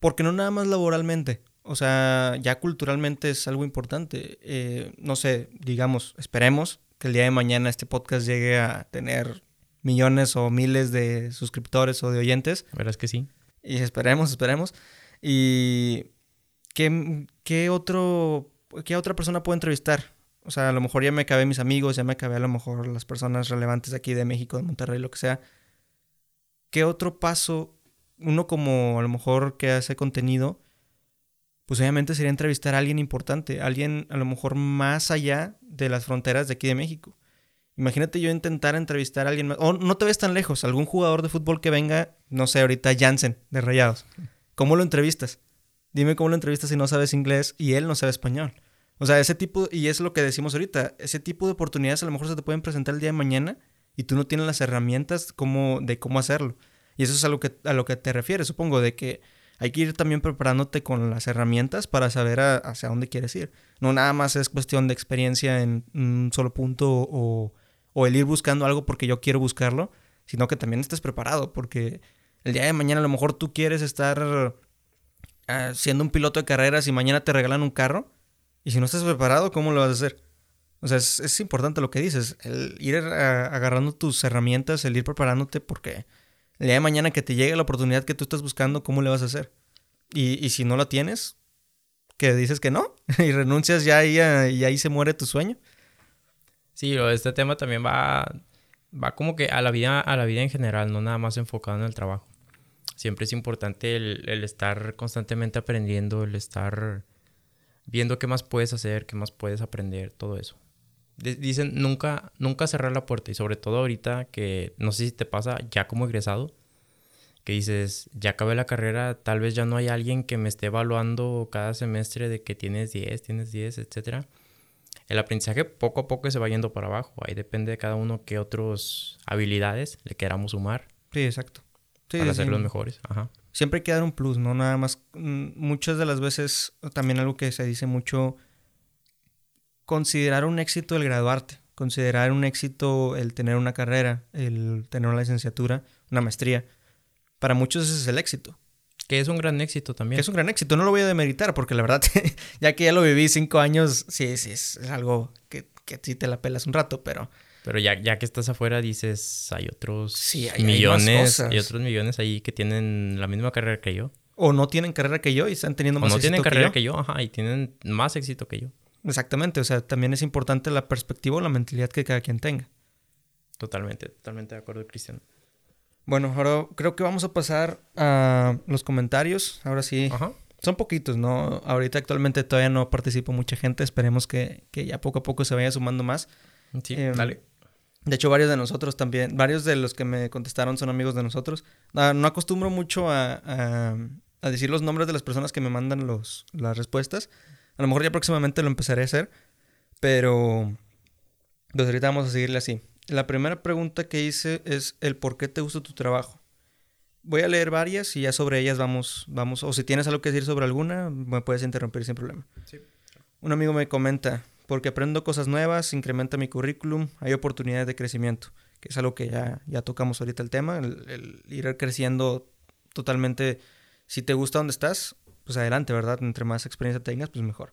porque no nada más laboralmente. O sea, ya culturalmente es algo importante. Eh, no sé, digamos, esperemos que el día de mañana este podcast llegue a tener millones o miles de suscriptores o de oyentes. Verás que sí. Y esperemos, esperemos. Y ¿qué, qué otro, qué otra persona puedo entrevistar? O sea, a lo mejor ya me acabé mis amigos, ya me acabé a lo mejor las personas relevantes aquí de México, de Monterrey, lo que sea. ¿Qué otro paso, uno como a lo mejor que hace contenido, pues obviamente sería entrevistar a alguien importante, alguien a lo mejor más allá de las fronteras de aquí de México. Imagínate yo intentar entrevistar a alguien más, o no te ves tan lejos, algún jugador de fútbol que venga, no sé, ahorita Jansen de Rayados. ¿Cómo lo entrevistas? Dime cómo lo entrevistas si no sabes inglés y él no sabe español. O sea, ese tipo, y es lo que decimos ahorita, ese tipo de oportunidades a lo mejor se te pueden presentar el día de mañana y tú no tienes las herramientas como, de cómo hacerlo. Y eso es a lo que, a lo que te refieres, supongo, de que hay que ir también preparándote con las herramientas para saber hacia dónde quieres ir. No nada más es cuestión de experiencia en un solo punto o, o el ir buscando algo porque yo quiero buscarlo, sino que también estés preparado porque el día de mañana a lo mejor tú quieres estar uh, siendo un piloto de carreras y mañana te regalan un carro y si no estás preparado, ¿cómo lo vas a hacer? O sea, es, importante lo que dices, el ir agarrando tus herramientas, el ir preparándote porque el día de mañana que te llegue la oportunidad que tú estás buscando, ¿cómo le vas a hacer? Y, y si no la tienes, que dices que no *laughs* y renuncias ya y, y ahí se muere tu sueño. Sí, este tema también va, va como que a la vida, a la vida en general, no nada más enfocado en el trabajo. Siempre es importante el, el estar constantemente aprendiendo, el estar viendo qué más puedes hacer, qué más puedes aprender, todo eso. Dicen nunca, nunca cerrar la puerta y sobre todo ahorita que no sé si te pasa ya como egresado, que dices, ya acabé la carrera, tal vez ya no hay alguien que me esté evaluando cada semestre de que tienes 10, tienes 10, etc. El aprendizaje poco a poco se va yendo para abajo, ahí depende de cada uno qué otras habilidades le queramos sumar. Sí, exacto. para ser los mejores. Ajá. Siempre hay que dar un plus, ¿no? Nada más, mm, muchas de las veces, también algo que se dice mucho considerar un éxito el graduarte, considerar un éxito el tener una carrera, el tener una licenciatura, una maestría. Para muchos ese es el éxito. Que es un gran éxito también. Que es un gran éxito, no lo voy a demeritar porque la verdad, *laughs* ya que ya lo viví cinco años, sí, sí, es, algo que, que sí te la pelas un rato, pero... Pero ya, ya que estás afuera dices, hay otros sí, hay, millones, hay, otros millones ahí que tienen la misma carrera que yo. O no tienen carrera que yo y están teniendo más o no tienen carrera que yo, ajá, y tienen más éxito que yo. Exactamente, o sea, también es importante la perspectiva o la mentalidad que cada quien tenga. Totalmente, totalmente de acuerdo, Cristian. Bueno, ahora creo que vamos a pasar a los comentarios. Ahora sí. Son poquitos, ¿no? Ahorita actualmente todavía no participo mucha gente. Esperemos que, ya poco a poco se vaya sumando más. Sí, em, dale. De hecho, varios de nosotros también, varios de los que me contestaron son amigos de nosotros. No, acostumbro mucho a, a, decir los nombres de las personas que me mandan los, las respuestas. A lo mejor ya próximamente lo empezaré a hacer, pero pues ahorita vamos a seguirle así. La primera pregunta que hice es el por qué te gusta tu trabajo. Voy a leer varias y ya sobre ellas vamos, vamos, o si tienes algo que decir sobre alguna, me puedes interrumpir sin problema. Un amigo me comenta, porque aprendo cosas nuevas, incrementa mi currículum, hay oportunidades de crecimiento, que es algo que ya, ya tocamos ahorita el tema, el, el ir creciendo totalmente. Si te gusta donde estás, pues adelante, ¿verdad? Entre más experiencia tengas, pues mejor.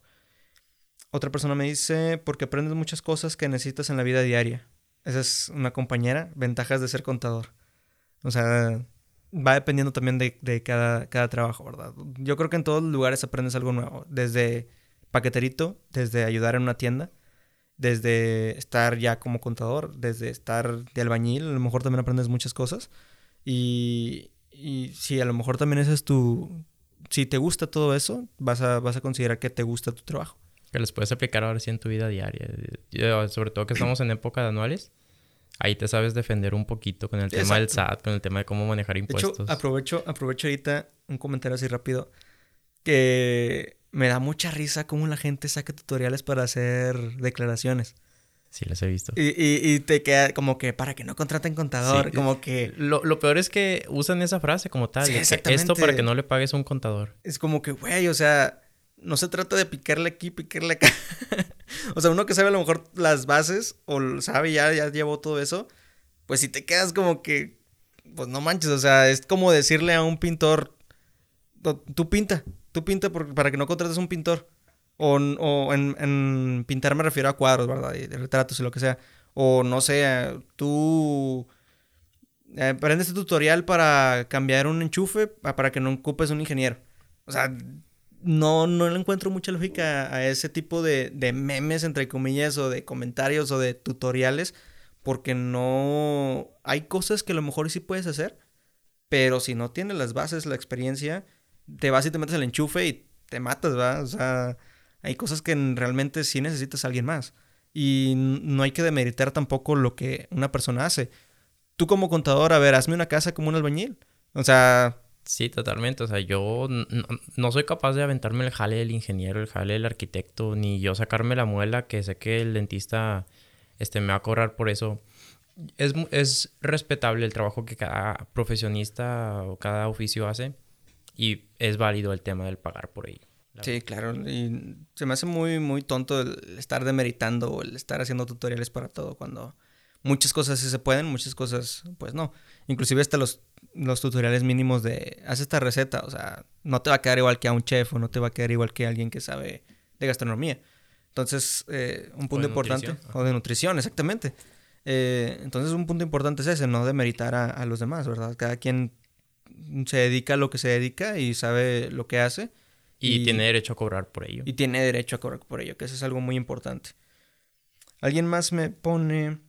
Otra persona me dice, porque aprendes muchas cosas que necesitas en la vida diaria. Esa es una compañera, ventajas de ser contador. O sea, va dependiendo también de, de cada, cada trabajo, ¿verdad? Yo creo que en todos los lugares aprendes algo nuevo, desde paqueterito, desde ayudar en una tienda, desde estar ya como contador, desde estar de albañil, a lo mejor también aprendes muchas cosas. Y, y sí, a lo mejor también ese es tu, si te gusta todo eso, vas a, vas a considerar que te gusta tu trabajo. Que les puedes aplicar ahora sí en tu vida diaria. Sobre todo que estamos en época de anuales. Ahí te sabes defender un poquito con el tema del SAT, con el tema de cómo manejar impuestos. De hecho, aprovecho, aprovecho ahorita un comentario así rápido. Que me da mucha risa cómo la gente saca tutoriales para hacer declaraciones. Sí, los he visto. Y, y, te queda como que para que no contraten contador, como que... Lo, peor es que usan esa frase como tal. Sí, exactamente. Esto para que no le pagues un contador. Es como que, güey, o sea, no se trata de picarle aquí, picarle acá. *laughs* o sea, uno que sabe a lo mejor las bases o sabe ya, ya llevó todo eso, pues si te quedas como que, pues no manches, o sea, es como decirle a un pintor, tú pinta, tú pinta para que no contrates un pintor. O, o en, en, pintar me refiero a cuadros, ¿verdad? Y retratos y lo que sea. O no sé, tú eh, aprendes este tutorial para cambiar un enchufe para que no ocupes un ingeniero. O sea, no, no le encuentro mucha lógica a ese tipo de, de memes, entre comillas, o de comentarios o de tutoriales, porque no... Hay cosas que a lo mejor sí puedes hacer, pero si no tienes las bases, la experiencia, te vas y te metes el enchufe y te matas, ¿va? O sea, hay cosas que realmente sí necesitas alguien más. Y no hay que demeritar tampoco lo que una persona hace. Tú como contador, a ver, hazme una casa como un albañil. O sea... Sí, totalmente. O sea, yo no, soy capaz de aventarme el jale del ingeniero, el jale del arquitecto, ni yo sacarme la muela que sé que el dentista este, me va a cobrar por eso. Es, es respetable el trabajo que cada profesionista o cada oficio hace y es válido el tema del pagar por ello. Sí, claro. Y se me hace muy, muy tonto el estar demeritando o el estar haciendo tutoriales para todo cuando muchas cosas sí se pueden, muchas cosas pues no. Inclusive hasta los, los tutoriales mínimos de haz esta receta, o sea, no te va a quedar igual que a un chef o no te va a quedar igual que a alguien que sabe de gastronomía. Entonces, eh, un punto importante, o de nutrición, exactamente. Eh, entonces, un punto importante es ese, no demeritar a, a los demás, ¿verdad? Cada quien se dedica a lo que se dedica y sabe lo que hace y, tiene derecho a cobrar por ello. Y tiene derecho a cobrar por ello, que eso es algo muy importante. Alguien más me pone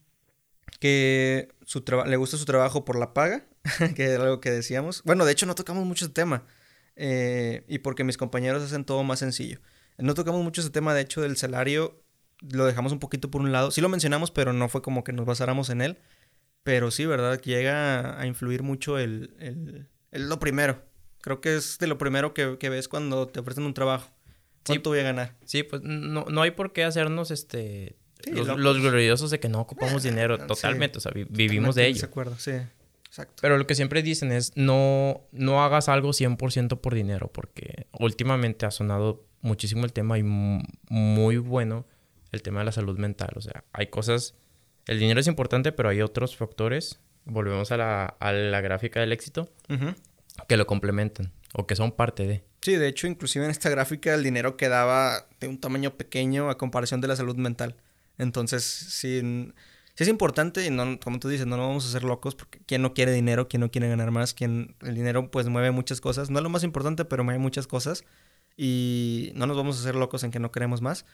que su le gusta su trabajo por la paga, *laughs* que es algo que decíamos. Bueno, de hecho no tocamos mucho ese tema. Eh, y porque mis compañeros hacen todo más sencillo. No tocamos mucho ese tema, de hecho, del salario. Lo dejamos un poquito por un lado. Sí lo mencionamos, pero no fue como que nos basáramos en él. Pero sí, ¿verdad? Llega a influir mucho el, el, el lo primero. Creo que es de lo primero que, ves cuando te ofrecen un trabajo. ¿Cuánto voy a ganar? Sí, pues no, no hay por qué hacernos este los, gloriosos de que no ocupamos eh, dinero totalmente, o sea, vivimos de ello. De acuerdo, sí. Exacto. Pero lo que siempre dicen es no, no hagas algo 100% por dinero, porque últimamente ha sonado muchísimo el tema y muy bueno el tema de la salud mental. O sea, hay cosas, el dinero es importante, pero hay otros factores. Volvemos a la, a la gráfica del éxito que lo complementan o que son parte de. Sí, de hecho, inclusive en esta gráfica el dinero quedaba de un tamaño pequeño a comparación de la salud mental. Entonces, sí, es importante y no, como tú dices, no nos vamos a hacer locos porque quién no quiere dinero, quién no quiere ganar más, quién el dinero pues mueve muchas cosas. No es lo más importante, pero mueve muchas cosas y no nos vamos a hacer locos en que no queremos más.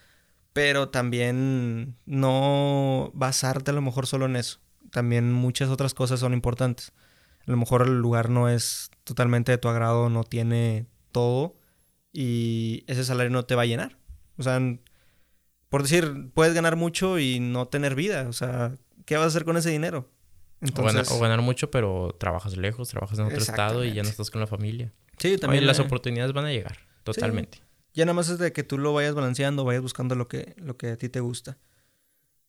Pero también no basarte a lo mejor solo en eso. También muchas otras cosas son importantes a lo mejor el lugar no es totalmente de tu agrado, no tiene todo y ese salario no te va a llenar. O sea, por decir, puedes ganar mucho y no tener vida. O sea, ¿qué vas a hacer con ese dinero? o, ganar, mucho, pero trabajas lejos, trabajas en otro estado y ya no estás con la familia. Sí, también. las oportunidades van a llegar, totalmente. Ya nada más es de que tú lo vayas balanceando, vayas buscando lo que, lo que a ti te gusta.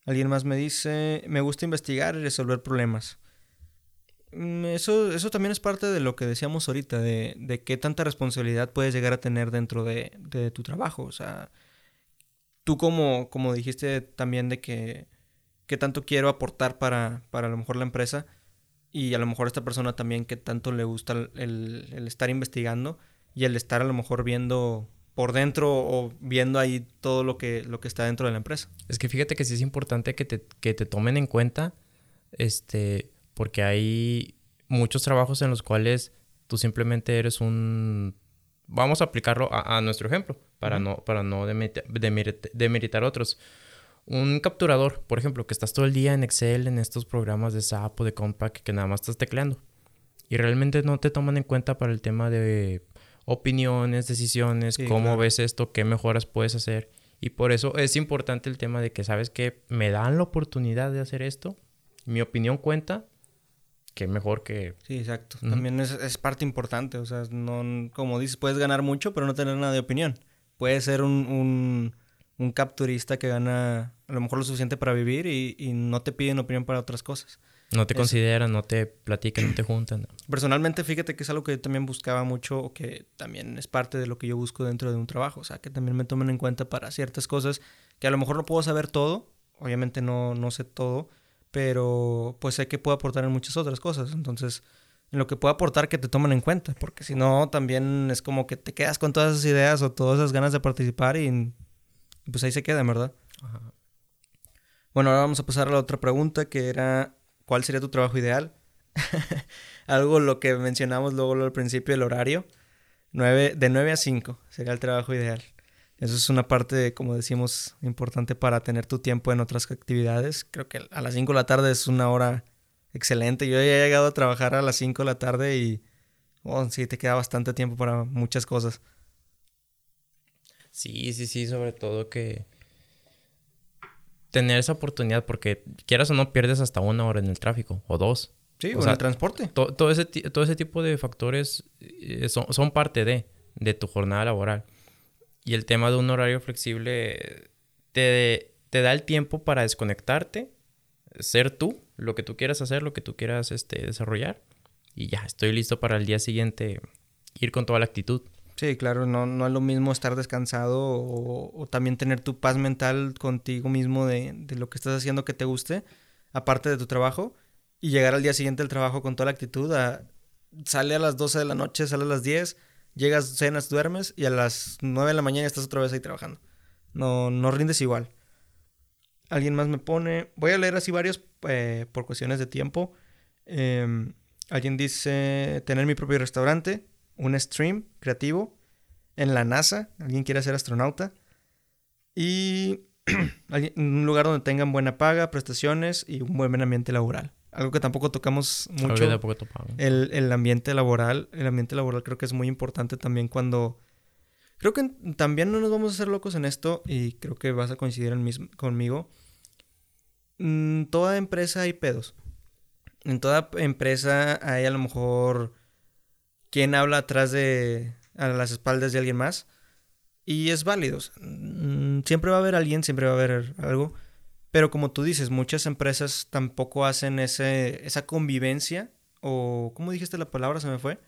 Alguien más me dice, me gusta investigar y resolver problemas. Mm, eso, eso también es parte de lo que decíamos ahorita, de, de qué tanta responsabilidad puedes llegar a tener dentro de, de tu trabajo. O sea, tú como, como dijiste también de que qué tanto quiero aportar para, para a lo mejor la empresa y a lo mejor esta persona también qué tanto le gusta el, el, estar investigando y el estar a lo mejor viendo por dentro o viendo ahí todo lo que, lo que está dentro de la empresa. Es que fíjate que sí es importante que te, que te tomen en cuenta este porque hay muchos trabajos en los cuales tú simplemente eres un... Vamos a aplicarlo a, nuestro ejemplo, para no, para no demeritar, otros. Un capturador, por ejemplo, que estás todo el día en Excel, en estos programas de SAP o de Compact, que nada más estás tecleando. Y realmente no te toman en cuenta para el tema de opiniones, decisiones, cómo ves esto, qué mejoras puedes hacer. Y por eso es importante el tema de que, ¿sabes que Me dan la oportunidad de hacer esto. Mi opinión cuenta que mejor que... Sí, exacto. También es, parte importante. O sea, no, como dices, puedes ganar mucho, pero no tener nada de opinión. Puedes ser un, un, capturista que gana a lo mejor lo suficiente para vivir y, no te piden opinión para otras cosas. No te consideran, no te platican, no te juntan. Personalmente, fíjate que es algo que yo también buscaba mucho o que también es parte de lo que yo busco dentro de un trabajo. O sea, que también me tomen en cuenta para ciertas cosas que a lo mejor no puedo saber todo. Obviamente no, no sé todo pero pues sé que puedo aportar en muchas otras cosas. Entonces, en lo que puedo aportar que te tomen en cuenta, porque si no, también es como que te quedas con todas esas ideas o todas esas ganas de participar y pues ahí se queda, ¿verdad? Bueno, ahora vamos a pasar a la otra pregunta que era, ¿cuál sería tu trabajo ideal? *laughs* Algo lo que mencionamos luego al principio, el horario. de 9 a 5 sería el trabajo ideal. Eso es una parte, como decimos, importante para tener tu tiempo en otras actividades. Creo que a las 5 de la tarde es una hora excelente. Yo ya he llegado a trabajar a las 5 de la tarde y oh, sí, te queda bastante tiempo para muchas cosas. Sí, sí, sí, sobre todo que tener esa oportunidad, porque quieras o no pierdes hasta una hora en el tráfico o dos. Sí, o, en el transporte. todo, ese, todo ese tipo de factores eh, son, son parte de, de tu jornada laboral. Y el tema de un horario flexible te, te da el tiempo para desconectarte, ser tú, lo que tú quieras hacer, lo que tú quieras este, desarrollar. Y ya, estoy listo para el día siguiente ir con toda la actitud. Sí, claro, no, no es lo mismo estar descansado o, también tener tu paz mental contigo mismo de, de, lo que estás haciendo que te guste, aparte de tu trabajo, y llegar al día siguiente del trabajo con toda la actitud a sale a las 12 de la noche, sale a las 10, llegas, cenas, duermes y a las 9 de la mañana estás otra vez ahí trabajando. No, no rindes igual. Alguien más me pone, voy a leer así varios eh, por cuestiones de tiempo. Em, alguien dice tener mi propio restaurante, un stream creativo en la NASA, alguien quiere ser astronauta y *clears throat* un lugar donde tengan buena paga, prestaciones y un buen ambiente laboral. Algo que tampoco tocamos mucho. el, el, ambiente laboral. El ambiente laboral creo que es muy importante también cuando... Creo que también no nos vamos a hacer locos en esto y creo que vas a coincidir mismo, conmigo. En toda empresa hay pedos. En toda empresa hay a lo mejor quien habla atrás de... a las espaldas de alguien más. Y es válido. Siempre va a haber alguien, siempre va a haber algo. Pero como tú dices, muchas empresas tampoco hacen ese, esa convivencia. O, ¿cómo dijiste la palabra? Se me fue.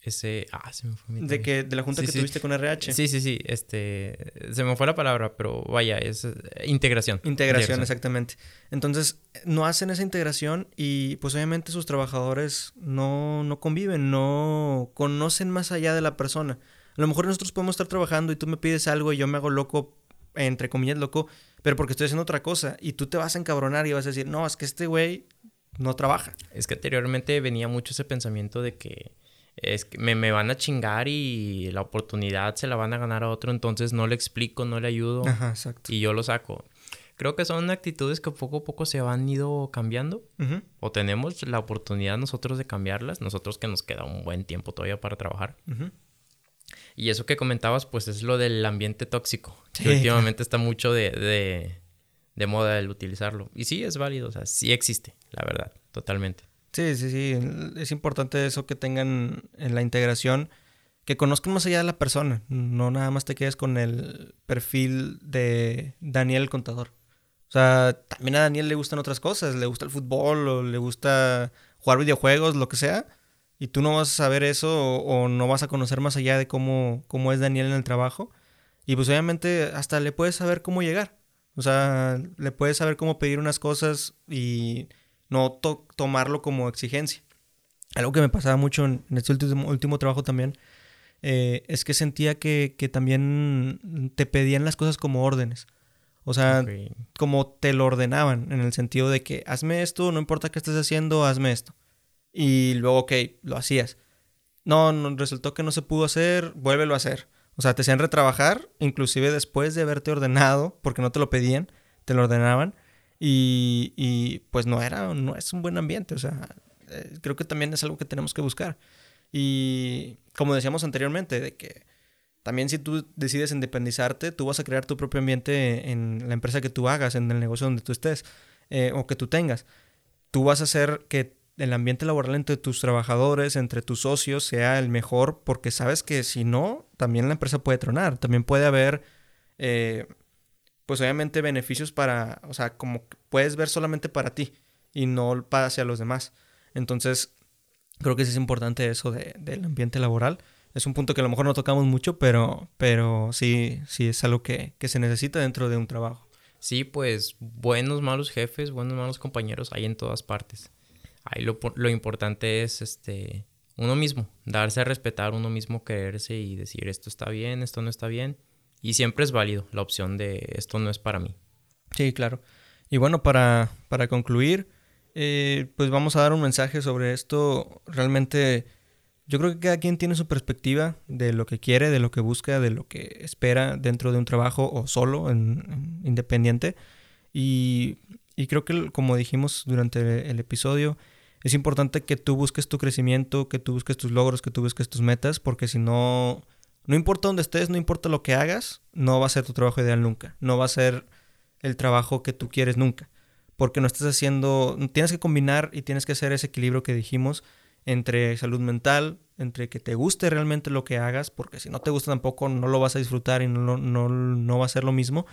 Ese. Ah, se me fue. Mi de que de la junta que tuviste con RH. Sí, sí, sí. Este. Se me fue la palabra, pero vaya, es eh, integración. Integración, exactamente. Entonces, no hacen esa integración y, pues, obviamente, sus trabajadores no, no conviven, no conocen más allá de la persona. A lo mejor nosotros podemos estar trabajando y tú me pides algo y yo me hago loco, entre comillas, loco pero porque estoy haciendo otra cosa. Y tú te vas a encabronar y vas a decir, no, es que este güey no trabaja. Es que anteriormente venía mucho ese pensamiento de que es que me, me, van a chingar y la oportunidad se la van a ganar a otro, entonces no le explico, no le ayudo Ajá, exacto. y yo lo saco. Creo que son actitudes que poco a poco se van ido cambiando o tenemos la oportunidad nosotros de cambiarlas, nosotros que nos queda un buen tiempo todavía para trabajar. Y eso que comentabas, pues es lo del ambiente tóxico. Que últimamente está mucho de, de, moda el utilizarlo. Y sí, es válido, o sea, sí existe, la verdad, totalmente. Sí, sí, sí. Es importante eso que tengan en la integración, que conozcan más allá de la persona. No nada más te quedes con el perfil de Daniel el contador. O sea, también a Daniel le gustan otras cosas. Le gusta el fútbol o le gusta jugar videojuegos, lo que sea y tú no vas a saber eso o, no vas a conocer más allá de cómo, cómo es Daniel en el trabajo. Y pues obviamente hasta le puedes saber cómo llegar. O sea, le puedes saber cómo pedir unas cosas y no tomarlo como exigencia. Algo que me pasaba mucho en, este último, último, trabajo también eh, es que sentía que, que, también te pedían las cosas como órdenes. O sea, como te lo ordenaban, en el sentido de que hazme esto, no importa qué estés haciendo, hazme esto. Y luego, ok, lo hacías. No, resultó que no se pudo hacer, vuélvelo a hacer. O sea, te hacían retrabajar, inclusive después de haberte ordenado, porque no te lo pedían, te lo ordenaban. Y, y pues no era, no es un buen ambiente. O sea, eh, creo que también es algo que tenemos que buscar. Y como decíamos anteriormente, de que también si tú decides independizarte, tú vas a crear tu propio ambiente en la empresa que tú hagas, en el negocio donde tú estés eh, o que tú tengas. Tú vas a hacer que el ambiente laboral entre tus trabajadores, entre tus socios, sea el mejor, porque sabes que si no, también la empresa puede tronar. También puede haber, eh, pues obviamente, beneficios para, o sea, como puedes ver solamente para ti y no para hacia los demás. Entonces, creo que sí es importante eso del ambiente laboral. Es un punto que a lo mejor no tocamos mucho, pero, pero sí, sí es algo que, que se necesita dentro de un trabajo. Sí, pues buenos, malos jefes, buenos, malos compañeros hay en todas partes ahí lo, lo importante es este uno mismo, darse a respetar uno mismo, creerse y decir esto está bien, esto no está bien. Y siempre es válido la opción de esto no es para mí. Sí, claro. Y bueno, para, para concluir, eh, pues vamos a dar un mensaje sobre esto. Realmente yo creo que cada quien tiene su perspectiva de lo que quiere, de lo que busca, de lo que espera dentro de un trabajo o solo, en, independiente. Y, y creo que como dijimos durante el episodio, es importante que tú busques tu crecimiento, que tú busques tus logros, que tú busques tus metas, porque si no, no importa dónde estés, no importa lo que hagas, no va a ser tu trabajo ideal nunca, no va a ser el trabajo que tú quieres nunca, porque no estás haciendo, tienes que combinar y tienes que hacer ese equilibrio que dijimos entre salud mental, entre que te guste realmente lo que hagas, porque si no te gusta tampoco no lo vas a disfrutar y no, no, no va a ser lo mismo,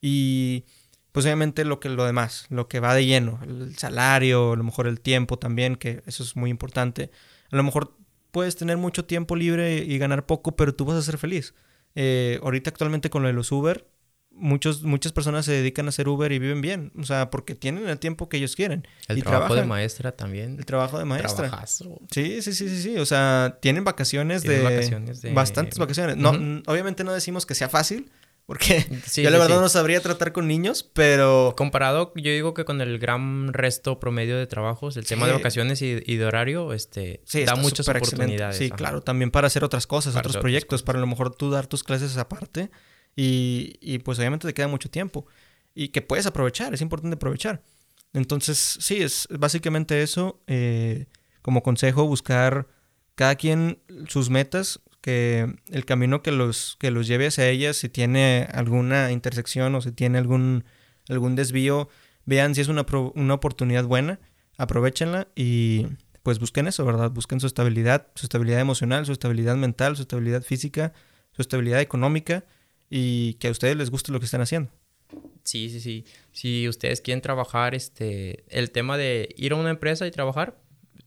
y pues obviamente lo que lo demás, lo que va de lleno, el salario, a lo mejor el tiempo también, que eso es muy importante. A lo mejor puedes tener mucho tiempo libre y ganar poco, pero tú vas a ser feliz. Eh, ahorita actualmente con lo de los Uber, muchos, muchas personas se dedican a hacer Uber y viven bien. O sea, porque tienen el tiempo que ellos quieren. El y trabajo de maestra también. El trabajo de maestra. Trabajazo. Sí, sí, sí, sí, sí. O sea, tienen vacaciones, Tienen de... vacaciones de- Bastantes vacaciones. No, obviamente no decimos que sea fácil, porque *laughs* Sí, yo la verdad sí. no sabría tratar con niños, pero... Comparado, yo digo que con el gran resto promedio de trabajos, el tema de vacaciones y, y de horario, este, da muchas excelente. oportunidades. Sí, ajá. claro, también para hacer otras cosas, Para otros proyectos, cosas. para a lo mejor tú dar tus clases aparte y, y pues obviamente te queda mucho tiempo y que puedes aprovechar, es importante aprovechar. Entonces, sí, es básicamente eso. eh, como consejo, buscar cada quien sus metas, que el camino que los, que los lleve hacia ellas, si tiene alguna intersección o si tiene algún, algún desvío, vean si es una, una oportunidad buena, aprovechenla y pues busquen eso, ¿verdad? Busquen su estabilidad, su estabilidad emocional, su estabilidad mental, su estabilidad física, su estabilidad económica y que a ustedes les guste lo que están haciendo. Sí, sí, sí. Si ustedes quieren trabajar, este, el tema de ir a una empresa y trabajar,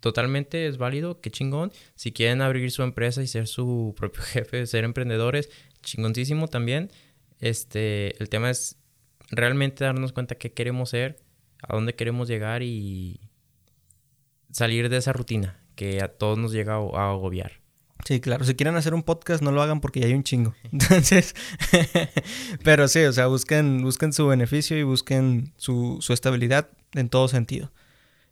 totalmente es válido, qué chingón. Si quieren abrir su empresa y ser su propio *laughs* jefe, ser emprendedores, chingoncísimo también. Este, el tema es realmente darnos cuenta qué queremos ser, a dónde queremos llegar y salir de esa rutina que a todos nos llega a agobiar. Sí, claro. Si quieren hacer un podcast, no lo hagan porque ya hay un chingo. *laughs* Entonces, *laughs* pero sí, o sea, busquen, busquen su beneficio y busquen su, su estabilidad en todo sentido.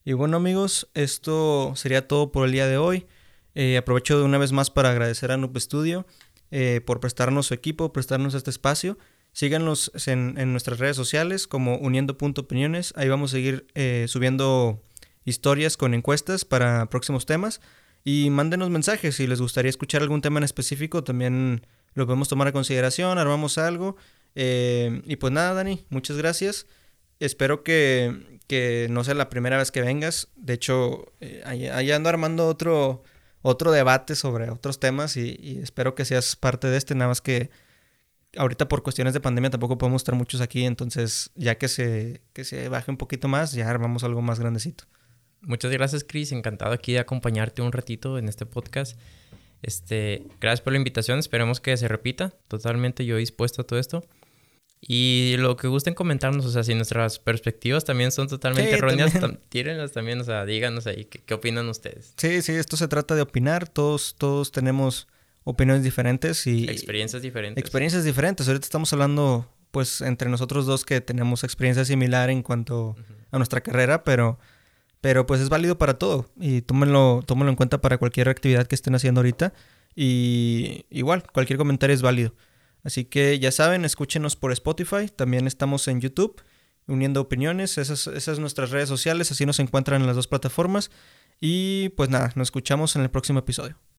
Y bueno, amigos, esto sería todo por el día de hoy. Eh, aprovecho de una vez más para agradecer a Noob Studio eh, por prestarnos su equipo, prestarnos este espacio. Síganos en, nuestras redes sociales como uniendo.opiniones. Ahí vamos a seguir eh, subiendo historias con encuestas para próximos temas. Y mándenos mensajes si les gustaría escuchar algún tema en específico. También lo podemos tomar a consideración, armamos algo. Eh, y pues nada, Dani, muchas gracias. Espero que, que no sea la primera vez que vengas. De hecho, eh, ahí ando armando otro, otro debate sobre otros temas y, y espero que seas parte de este. Nada más que ahorita por cuestiones de pandemia tampoco podemos estar muchos aquí. Entonces, ya que se, que se baje un poquito más, ya armamos algo más grandecito. Muchas gracias, Chris. Encantado aquí de acompañarte un ratito en este podcast. Este, gracias por la invitación. Esperemos que se repita. Totalmente yo dispuesto a todo esto. Y lo que gusten comentarnos, o sea, si nuestras perspectivas también son totalmente Sí, erróneas, también. tam- tírenlas también, o sea, díganos ahí qué, qué opinan ustedes. Sí, sí, esto se trata de opinar. Todos, todos tenemos opiniones diferentes y Experiencias diferentes. experiencias diferentes. Ahorita estamos hablando, pues, entre nosotros dos que tenemos experiencia similar en cuanto a nuestra carrera, pero, pero pues es válido para todo. Y tómenlo, tómenlo en cuenta para cualquier actividad que estén haciendo ahorita. Y igual, cualquier comentario es válido. Así que ya saben, escúchenos por Spotify. También estamos en YouTube, uniendo opiniones. Esas, esas nuestras redes sociales, así nos encuentran en las dos plataformas. Y pues nada, nos escuchamos en el próximo episodio.